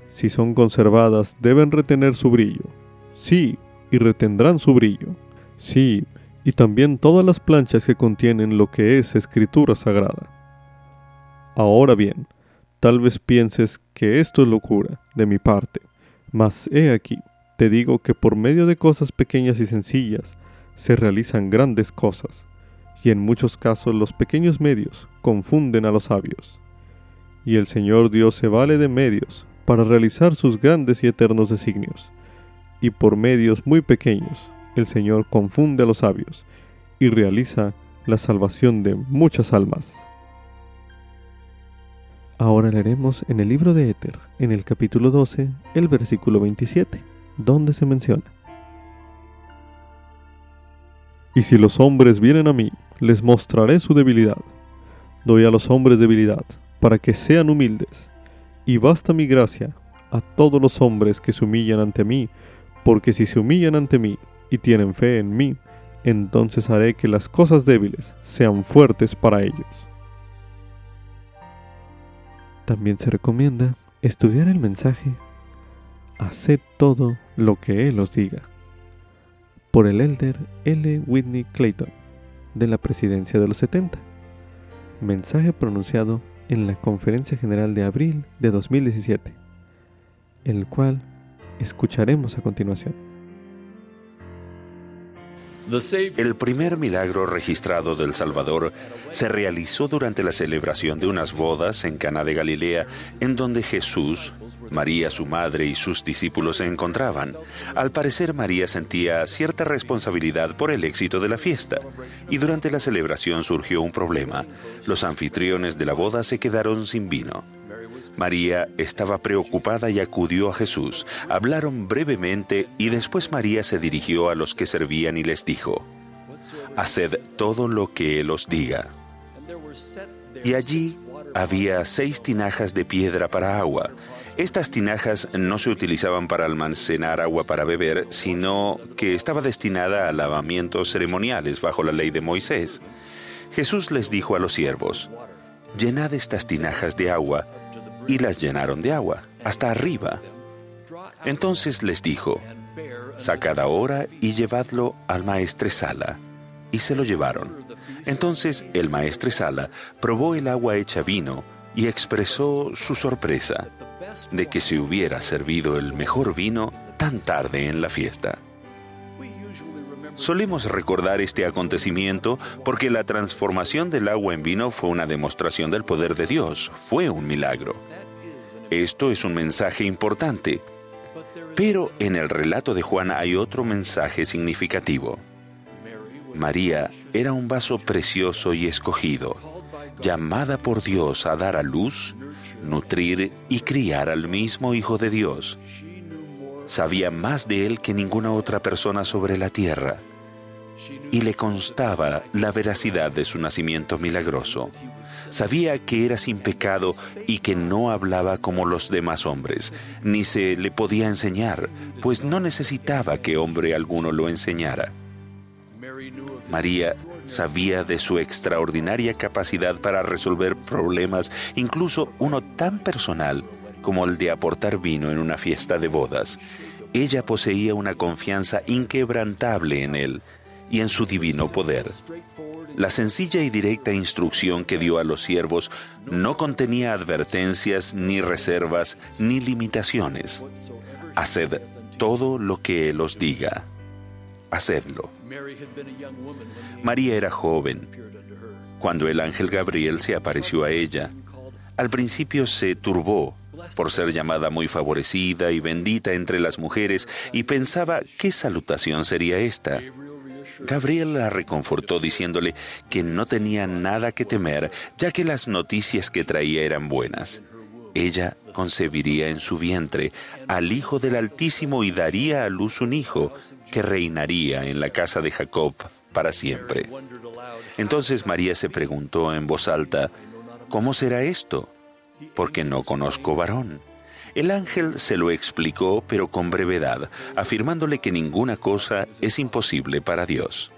si son conservadas, deben retener su brillo. Sí, y retendrán su brillo. Sí, y también todas las planchas que contienen lo que es escritura sagrada. Ahora bien, tal vez pienses que esto es locura de mi parte, mas he aquí, te digo que por medio de cosas pequeñas y sencillas se realizan grandes cosas, y en muchos casos los pequeños medios confunden a los sabios. Y el Señor Dios se vale de medios para realizar sus grandes y eternos designios. Y por medios muy pequeños, el Señor confunde a los sabios y realiza la salvación de muchas almas. Ahora leeremos en el libro de Éter, en el capítulo 12, el versículo 27, donde se menciona. Y si los hombres vienen a mí, les mostraré su debilidad. Doy a los hombres debilidad, para que sean humildes y basta mi gracia a todos los hombres que se humillan ante mí, porque si se humillan ante mí y tienen fe en mí, entonces haré que las cosas débiles sean fuertes para ellos. También se recomienda estudiar el mensaje Haced todo lo que Él os diga, por el elder L. Whitney Clayton, de la presidencia de los 70. Mensaje pronunciado en la Conferencia General de abril de 2017, el cual escucharemos a continuación. El primer milagro registrado del Salvador se realizó durante la celebración de unas bodas en Cana de Galilea, en donde Jesús, María su madre y sus discípulos se encontraban. Al parecer María sentía cierta responsabilidad por el éxito de la fiesta, y durante la celebración surgió un problema. Los anfitriones de la boda se quedaron sin vino. María estaba preocupada y acudió a Jesús. Hablaron brevemente y después María se dirigió a los que servían y les dijo, Haced todo lo que Él os diga. Y allí había seis tinajas de piedra para agua. Estas tinajas no se utilizaban para almacenar agua para beber, sino que estaba destinada a lavamientos ceremoniales bajo la ley de Moisés. Jesús les dijo a los siervos, Llenad estas tinajas de agua y las llenaron de agua, hasta arriba. Entonces les dijo, sacad ahora y llevadlo al maestresala. Y se lo llevaron. Entonces el maestresala probó el agua hecha vino y expresó su sorpresa de que se hubiera servido el mejor vino tan tarde en la fiesta. Solemos recordar este acontecimiento porque la transformación del agua en vino fue una demostración del poder de Dios, fue un milagro. Esto es un mensaje importante, pero en el relato de Juan hay otro mensaje significativo. María era un vaso precioso y escogido, llamada por Dios a dar a luz, nutrir y criar al mismo Hijo de Dios sabía más de él que ninguna otra persona sobre la tierra, y le constaba la veracidad de su nacimiento milagroso. Sabía que era sin pecado y que no hablaba como los demás hombres, ni se le podía enseñar, pues no necesitaba que hombre alguno lo enseñara. María sabía de su extraordinaria capacidad para resolver problemas, incluso uno tan personal como el de aportar vino en una fiesta de bodas. ella poseía una confianza inquebrantable en él y en su divino poder. La sencilla y directa instrucción que dio a los siervos no contenía advertencias, ni reservas, ni limitaciones. Haced todo lo que Él os diga. Hacedlo. María era joven cuando el ángel Gabriel se apareció a ella. Al principio se turbó por ser llamada muy favorecida y bendita entre las mujeres y pensaba qué salutación sería esta. Gabriel la reconfortó diciéndole que no tenía nada que temer, ya que las noticias que traía eran buenas. Ella concebiría en su vientre al Hijo del Altísimo y daría a luz un hijo que reinaría en la casa de Jacob para siempre. Entonces María se preguntó en voz alta, ¿cómo será esto? Porque no conozco varón. El ángel se lo explicó, pero con brevedad, afirmándole que ninguna cosa es imposible para Dios.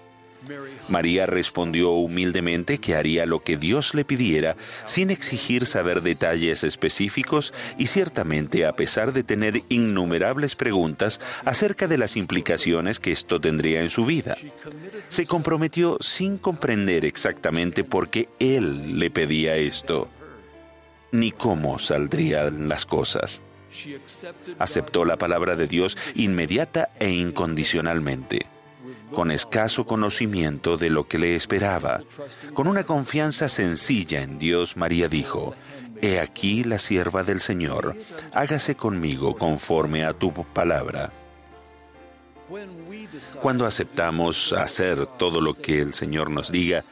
María respondió humildemente que haría lo que Dios le pidiera sin exigir saber detalles específicos y ciertamente a pesar de tener innumerables preguntas acerca de las implicaciones que esto tendría en su vida. Se comprometió sin comprender exactamente por qué Él le pedía esto, ni cómo saldrían las cosas. Aceptó la palabra de Dios inmediata e incondicionalmente con escaso conocimiento de lo que le esperaba. Con una confianza sencilla en Dios, María dijo, He aquí la sierva del Señor, hágase conmigo conforme a tu palabra. Cuando aceptamos hacer todo lo que el Señor nos diga,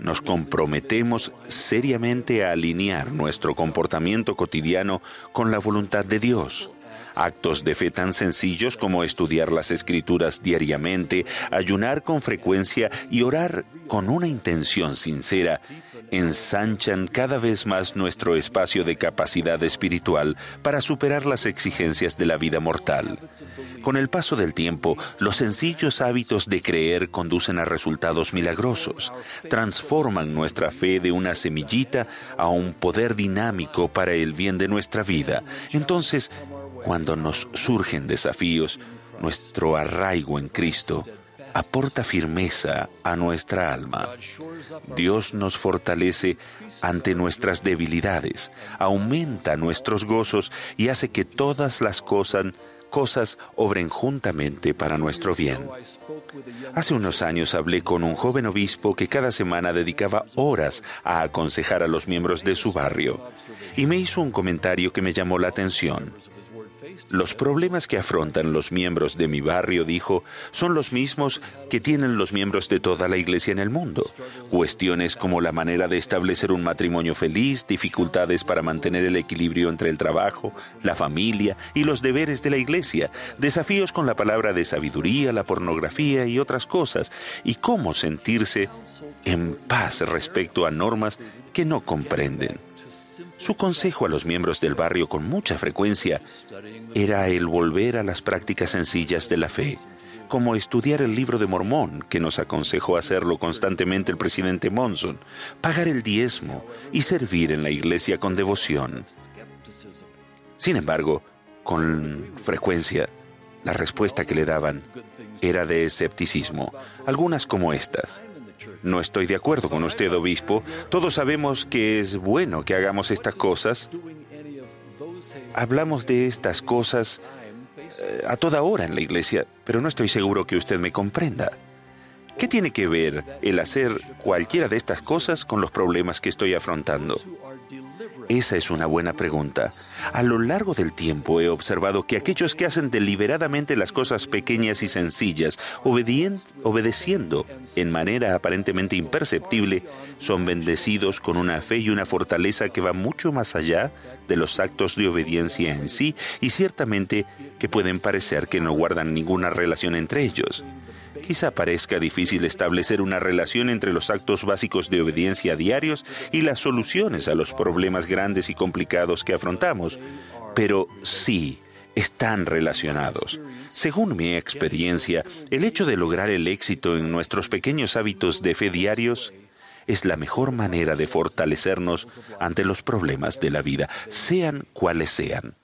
nos comprometemos seriamente a alinear nuestro comportamiento cotidiano con la voluntad de Dios. Actos de fe tan sencillos como estudiar las escrituras diariamente, ayunar con frecuencia y orar con una intención sincera ensanchan cada vez más nuestro espacio de capacidad espiritual para superar las exigencias de la vida mortal. Con el paso del tiempo, los sencillos hábitos de creer conducen a resultados milagrosos, transforman nuestra fe de una semillita a un poder dinámico para el bien de nuestra vida. Entonces, cuando nos surgen desafíos, nuestro arraigo en Cristo aporta firmeza a nuestra alma. Dios nos fortalece ante nuestras debilidades, aumenta nuestros gozos y hace que todas las cosas, cosas obren juntamente para nuestro bien. Hace unos años hablé con un joven obispo que cada semana dedicaba horas a aconsejar a los miembros de su barrio y me hizo un comentario que me llamó la atención. Los problemas que afrontan los miembros de mi barrio, dijo, son los mismos que tienen los miembros de toda la iglesia en el mundo. Cuestiones como la manera de establecer un matrimonio feliz, dificultades para mantener el equilibrio entre el trabajo, la familia y los deberes de la iglesia, desafíos con la palabra de sabiduría, la pornografía y otras cosas, y cómo sentirse en paz respecto a normas que no comprenden. Su consejo a los miembros del barrio con mucha frecuencia era el volver a las prácticas sencillas de la fe, como estudiar el libro de Mormón, que nos aconsejó hacerlo constantemente el presidente Monson, pagar el diezmo y servir en la iglesia con devoción. Sin embargo, con frecuencia, la respuesta que le daban era de escepticismo, algunas como estas. No estoy de acuerdo con usted, obispo. Todos sabemos que es bueno que hagamos estas cosas. Hablamos de estas cosas eh, a toda hora en la iglesia, pero no estoy seguro que usted me comprenda. ¿Qué tiene que ver el hacer cualquiera de estas cosas con los problemas que estoy afrontando? Esa es una buena pregunta. A lo largo del tiempo he observado que aquellos que hacen deliberadamente las cosas pequeñas y sencillas, obedeciendo en manera aparentemente imperceptible, son bendecidos con una fe y una fortaleza que va mucho más allá de los actos de obediencia en sí y ciertamente que pueden parecer que no guardan ninguna relación entre ellos. Quizá parezca difícil establecer una relación entre los actos básicos de obediencia diarios y las soluciones a los problemas grandes y complicados que afrontamos, pero sí están relacionados. Según mi experiencia, el hecho de lograr el éxito en nuestros pequeños hábitos de fe diarios es la mejor manera de fortalecernos ante los problemas de la vida, sean cuales sean.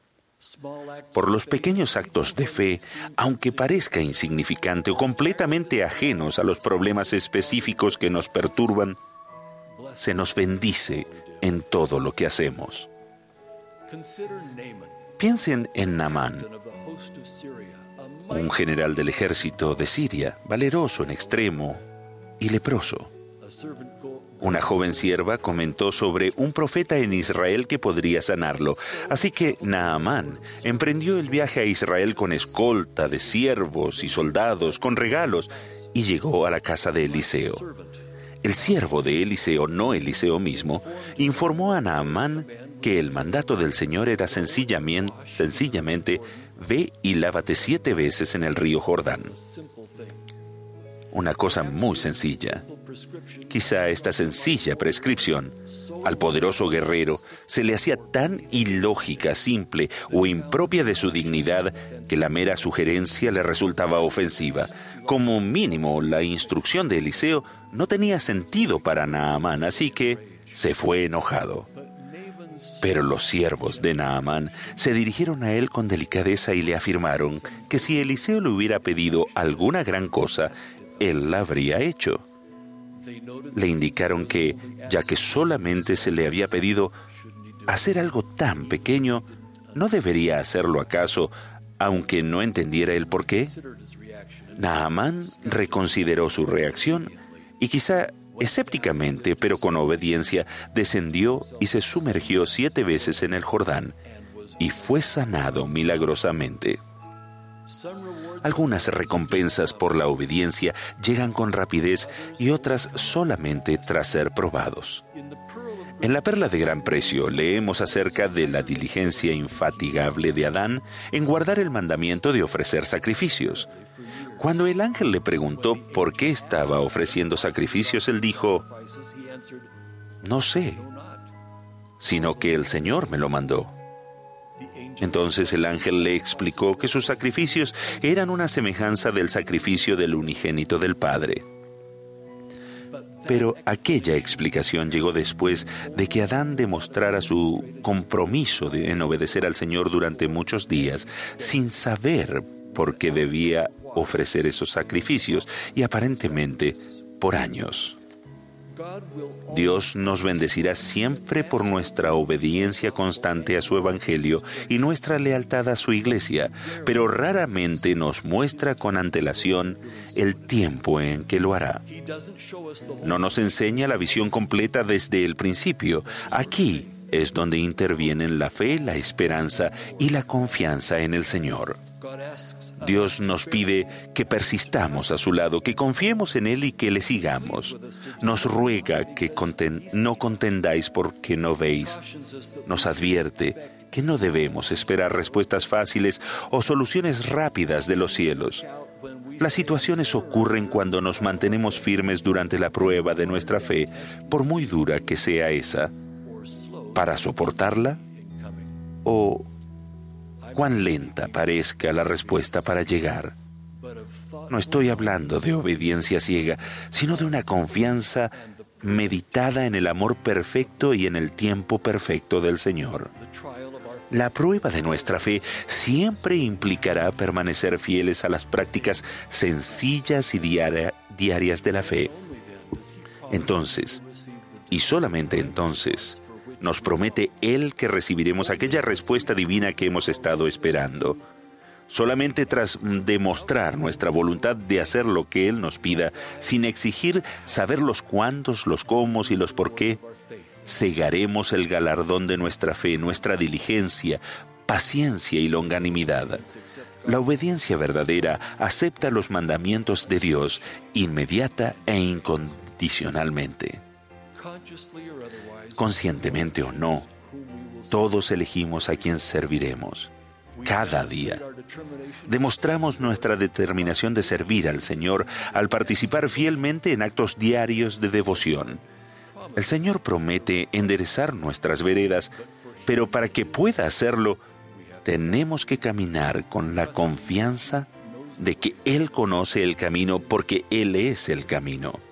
Por los pequeños actos de fe, aunque parezca insignificante o completamente ajenos a los problemas específicos que nos perturban, se nos bendice en todo lo que hacemos. Piensen en Naamán, un general del ejército de Siria, valeroso en extremo y leproso. Una joven sierva comentó sobre un profeta en Israel que podría sanarlo. Así que Naamán emprendió el viaje a Israel con escolta de siervos y soldados, con regalos, y llegó a la casa de Eliseo. El siervo de Eliseo, no Eliseo mismo, informó a Naamán que el mandato del Señor era sencillamente, ve y lávate siete veces en el río Jordán. Una cosa muy sencilla. Quizá esta sencilla prescripción al poderoso guerrero se le hacía tan ilógica, simple o impropia de su dignidad que la mera sugerencia le resultaba ofensiva. Como mínimo, la instrucción de Eliseo no tenía sentido para Naamán, así que se fue enojado. Pero los siervos de Naamán se dirigieron a él con delicadeza y le afirmaron que si Eliseo le hubiera pedido alguna gran cosa, él la habría hecho le indicaron que, ya que solamente se le había pedido hacer algo tan pequeño, ¿no debería hacerlo acaso, aunque no entendiera el por qué? Naamán reconsideró su reacción y quizá escépticamente, pero con obediencia, descendió y se sumergió siete veces en el Jordán y fue sanado milagrosamente. Algunas recompensas por la obediencia llegan con rapidez y otras solamente tras ser probados. En la perla de gran precio leemos acerca de la diligencia infatigable de Adán en guardar el mandamiento de ofrecer sacrificios. Cuando el ángel le preguntó por qué estaba ofreciendo sacrificios, él dijo, no sé, sino que el Señor me lo mandó. Entonces el ángel le explicó que sus sacrificios eran una semejanza del sacrificio del unigénito del Padre. Pero aquella explicación llegó después de que Adán demostrara su compromiso en obedecer al Señor durante muchos días, sin saber por qué debía ofrecer esos sacrificios y aparentemente por años. Dios nos bendecirá siempre por nuestra obediencia constante a su Evangelio y nuestra lealtad a su iglesia, pero raramente nos muestra con antelación el tiempo en que lo hará. No nos enseña la visión completa desde el principio. Aquí es donde intervienen la fe, la esperanza y la confianza en el Señor. Dios nos pide que persistamos a su lado, que confiemos en Él y que le sigamos. Nos ruega que no contendáis porque no veis. Nos advierte que no debemos esperar respuestas fáciles o soluciones rápidas de los cielos. Las situaciones ocurren cuando nos mantenemos firmes durante la prueba de nuestra fe, por muy dura que sea esa, para soportarla o cuán lenta parezca la respuesta para llegar. No estoy hablando de obediencia ciega, sino de una confianza meditada en el amor perfecto y en el tiempo perfecto del Señor. La prueba de nuestra fe siempre implicará permanecer fieles a las prácticas sencillas y diarias de la fe. Entonces, y solamente entonces, nos promete Él que recibiremos aquella respuesta divina que hemos estado esperando. Solamente tras demostrar nuestra voluntad de hacer lo que Él nos pida, sin exigir saber los cuántos, los cómo y los por qué, cegaremos el galardón de nuestra fe, nuestra diligencia, paciencia y longanimidad. La obediencia verdadera acepta los mandamientos de Dios inmediata e incondicionalmente conscientemente o no, todos elegimos a quien serviremos cada día. Demostramos nuestra determinación de servir al Señor al participar fielmente en actos diarios de devoción. El Señor promete enderezar nuestras veredas, pero para que pueda hacerlo, tenemos que caminar con la confianza de que Él conoce el camino porque Él es el camino.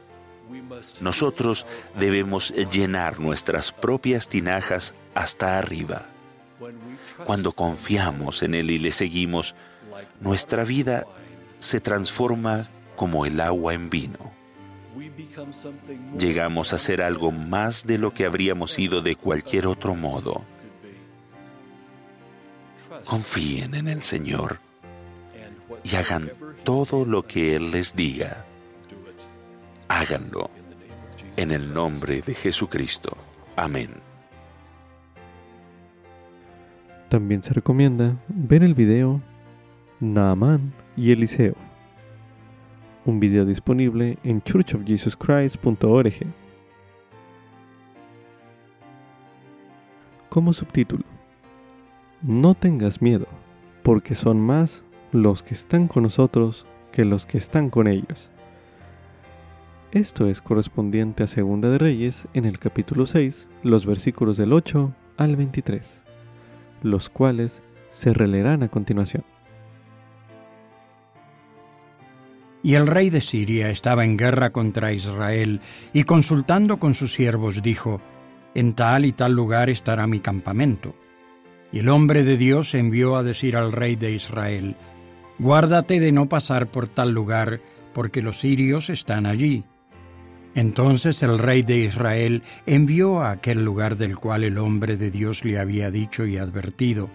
Nosotros debemos llenar nuestras propias tinajas hasta arriba. Cuando confiamos en Él y le seguimos, nuestra vida se transforma como el agua en vino. Llegamos a ser algo más de lo que habríamos sido de cualquier otro modo. Confíen en el Señor y hagan todo lo que Él les diga. Háganlo en el nombre de Jesucristo. Amén. También se recomienda ver el video Naaman y Eliseo, un video disponible en churchofjesuschrist.org. Como subtítulo, No tengas miedo, porque son más los que están con nosotros que los que están con ellos. Esto es correspondiente a Segunda de Reyes en el capítulo 6, los versículos del 8 al 23, los cuales se releerán a continuación. Y el rey de Siria estaba en guerra contra Israel, y consultando con sus siervos dijo, En tal y tal lugar estará mi campamento. Y el hombre de Dios envió a decir al rey de Israel, Guárdate de no pasar por tal lugar, porque los sirios están allí. Entonces el rey de Israel envió a aquel lugar del cual el hombre de Dios le había dicho y advertido,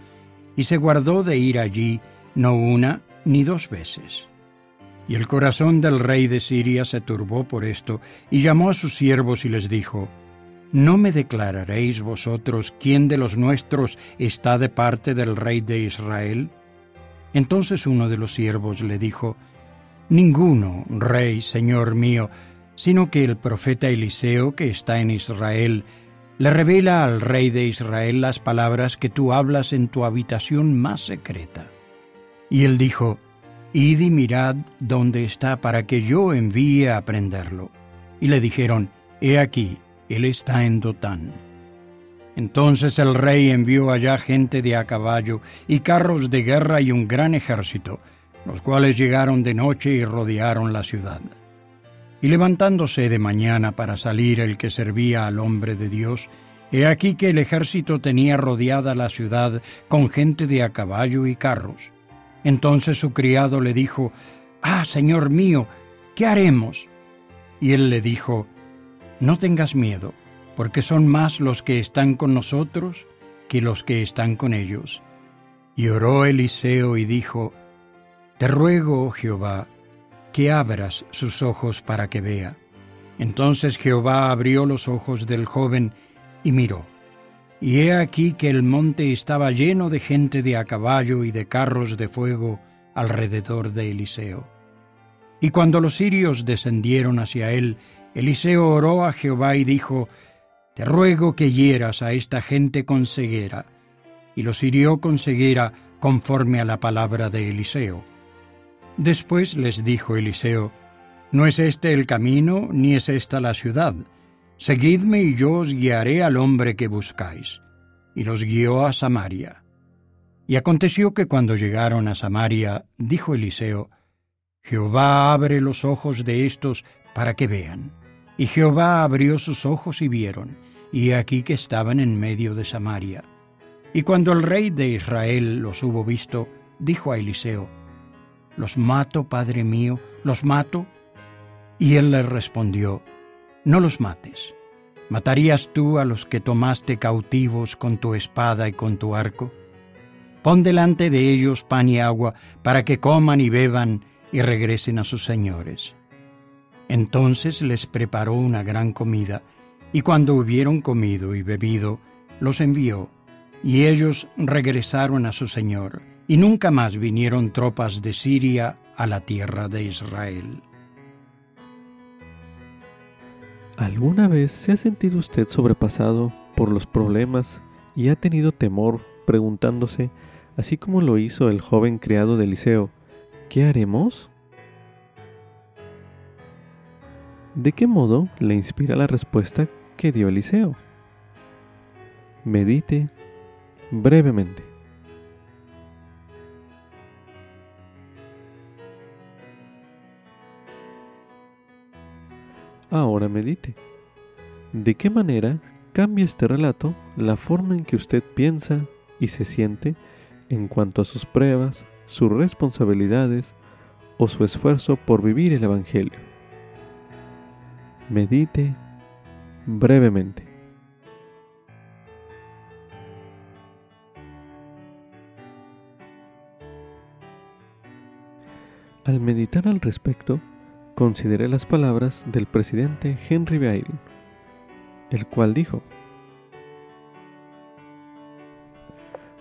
y se guardó de ir allí no una ni dos veces. Y el corazón del rey de Siria se turbó por esto, y llamó a sus siervos y les dijo, ¿No me declararéis vosotros quién de los nuestros está de parte del rey de Israel? Entonces uno de los siervos le dijo, Ninguno, rey, señor mío, sino que el profeta Eliseo, que está en Israel, le revela al rey de Israel las palabras que tú hablas en tu habitación más secreta. Y él dijo, Id y mirad dónde está para que yo envíe a prenderlo. Y le dijeron, He aquí, él está en Dotán. Entonces el rey envió allá gente de a caballo y carros de guerra y un gran ejército, los cuales llegaron de noche y rodearon la ciudad. Y levantándose de mañana para salir el que servía al hombre de Dios, he aquí que el ejército tenía rodeada la ciudad con gente de a caballo y carros. Entonces su criado le dijo, Ah, señor mío, ¿qué haremos? Y él le dijo, No tengas miedo porque son más los que están con nosotros que los que están con ellos. Y oró Eliseo y dijo, Te ruego, oh Jehová, que abras sus ojos para que vea. Entonces Jehová abrió los ojos del joven y miró. Y he aquí que el monte estaba lleno de gente de a caballo y de carros de fuego alrededor de Eliseo. Y cuando los sirios descendieron hacia él, Eliseo oró a Jehová y dijo, te ruego que hieras a esta gente con ceguera. Y los hirió con ceguera conforme a la palabra de Eliseo. Después les dijo Eliseo, No es este el camino, ni es esta la ciudad. Seguidme y yo os guiaré al hombre que buscáis. Y los guió a Samaria. Y aconteció que cuando llegaron a Samaria, dijo Eliseo, Jehová abre los ojos de estos para que vean. Y Jehová abrió sus ojos y vieron, y aquí que estaban en medio de Samaria. Y cuando el rey de Israel los hubo visto, dijo a Eliseo, ¿Los mato, padre mío? ¿Los mato? Y él le respondió, No los mates. ¿Matarías tú a los que tomaste cautivos con tu espada y con tu arco? Pon delante de ellos pan y agua para que coman y beban y regresen a sus señores. Entonces les preparó una gran comida, y cuando hubieron comido y bebido, los envió, y ellos regresaron a su señor, y nunca más vinieron tropas de Siria a la tierra de Israel. ¿Alguna vez se ha sentido usted sobrepasado por los problemas y ha tenido temor preguntándose, así como lo hizo el joven criado de Eliseo, ¿qué haremos? ¿De qué modo le inspira la respuesta que dio Eliseo? Medite brevemente. Ahora medite. ¿De qué manera cambia este relato la forma en que usted piensa y se siente en cuanto a sus pruebas, sus responsabilidades o su esfuerzo por vivir el Evangelio. Medite brevemente. Al meditar al respecto, consideré las palabras del presidente Henry Biden, el cual dijo,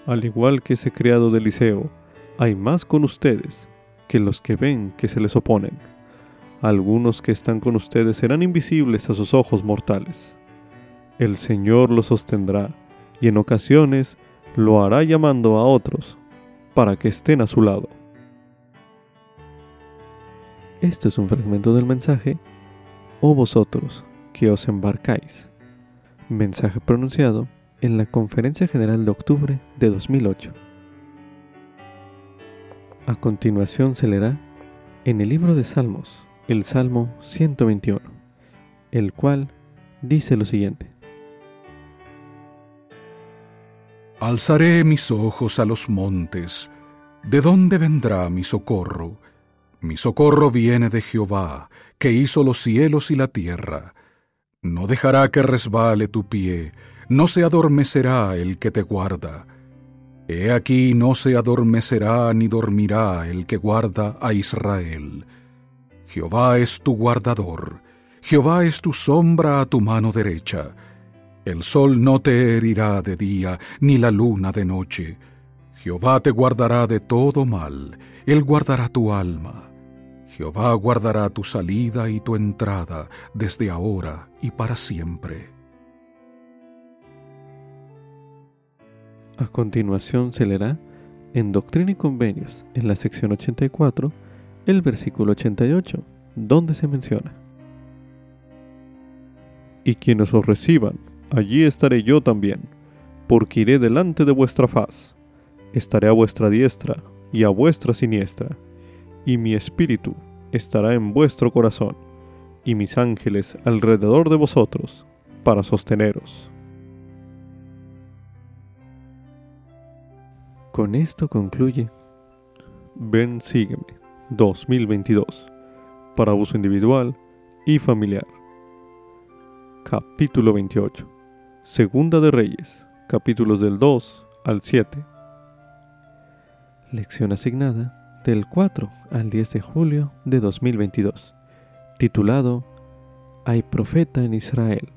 Al igual que ese criado del liceo, hay más con ustedes que los que ven que se les oponen. Algunos que están con ustedes serán invisibles a sus ojos mortales. El Señor los sostendrá y en ocasiones lo hará llamando a otros para que estén a su lado. Este es un fragmento del mensaje, O vosotros que os embarcáis. Mensaje pronunciado en la Conferencia General de octubre de 2008. A continuación se leerá en el libro de Salmos, el Salmo 121, el cual dice lo siguiente. Alzaré mis ojos a los montes. ¿De dónde vendrá mi socorro? Mi socorro viene de Jehová, que hizo los cielos y la tierra. No dejará que resbale tu pie no se adormecerá el que te guarda. He aquí no se adormecerá ni dormirá el que guarda a Israel. Jehová es tu guardador, Jehová es tu sombra a tu mano derecha. El sol no te herirá de día, ni la luna de noche. Jehová te guardará de todo mal, Él guardará tu alma. Jehová guardará tu salida y tu entrada desde ahora y para siempre. A continuación se leerá en Doctrina y Convenios, en la sección 84, el versículo 88, donde se menciona. Y quienes os reciban, allí estaré yo también, porque iré delante de vuestra faz. Estaré a vuestra diestra y a vuestra siniestra, y mi espíritu estará en vuestro corazón, y mis ángeles alrededor de vosotros, para sosteneros. Con esto concluye Ven Sígueme 2022 para uso individual y familiar. Capítulo 28. Segunda de Reyes, capítulos del 2 al 7. Lección asignada del 4 al 10 de julio de 2022, titulado Hay profeta en Israel.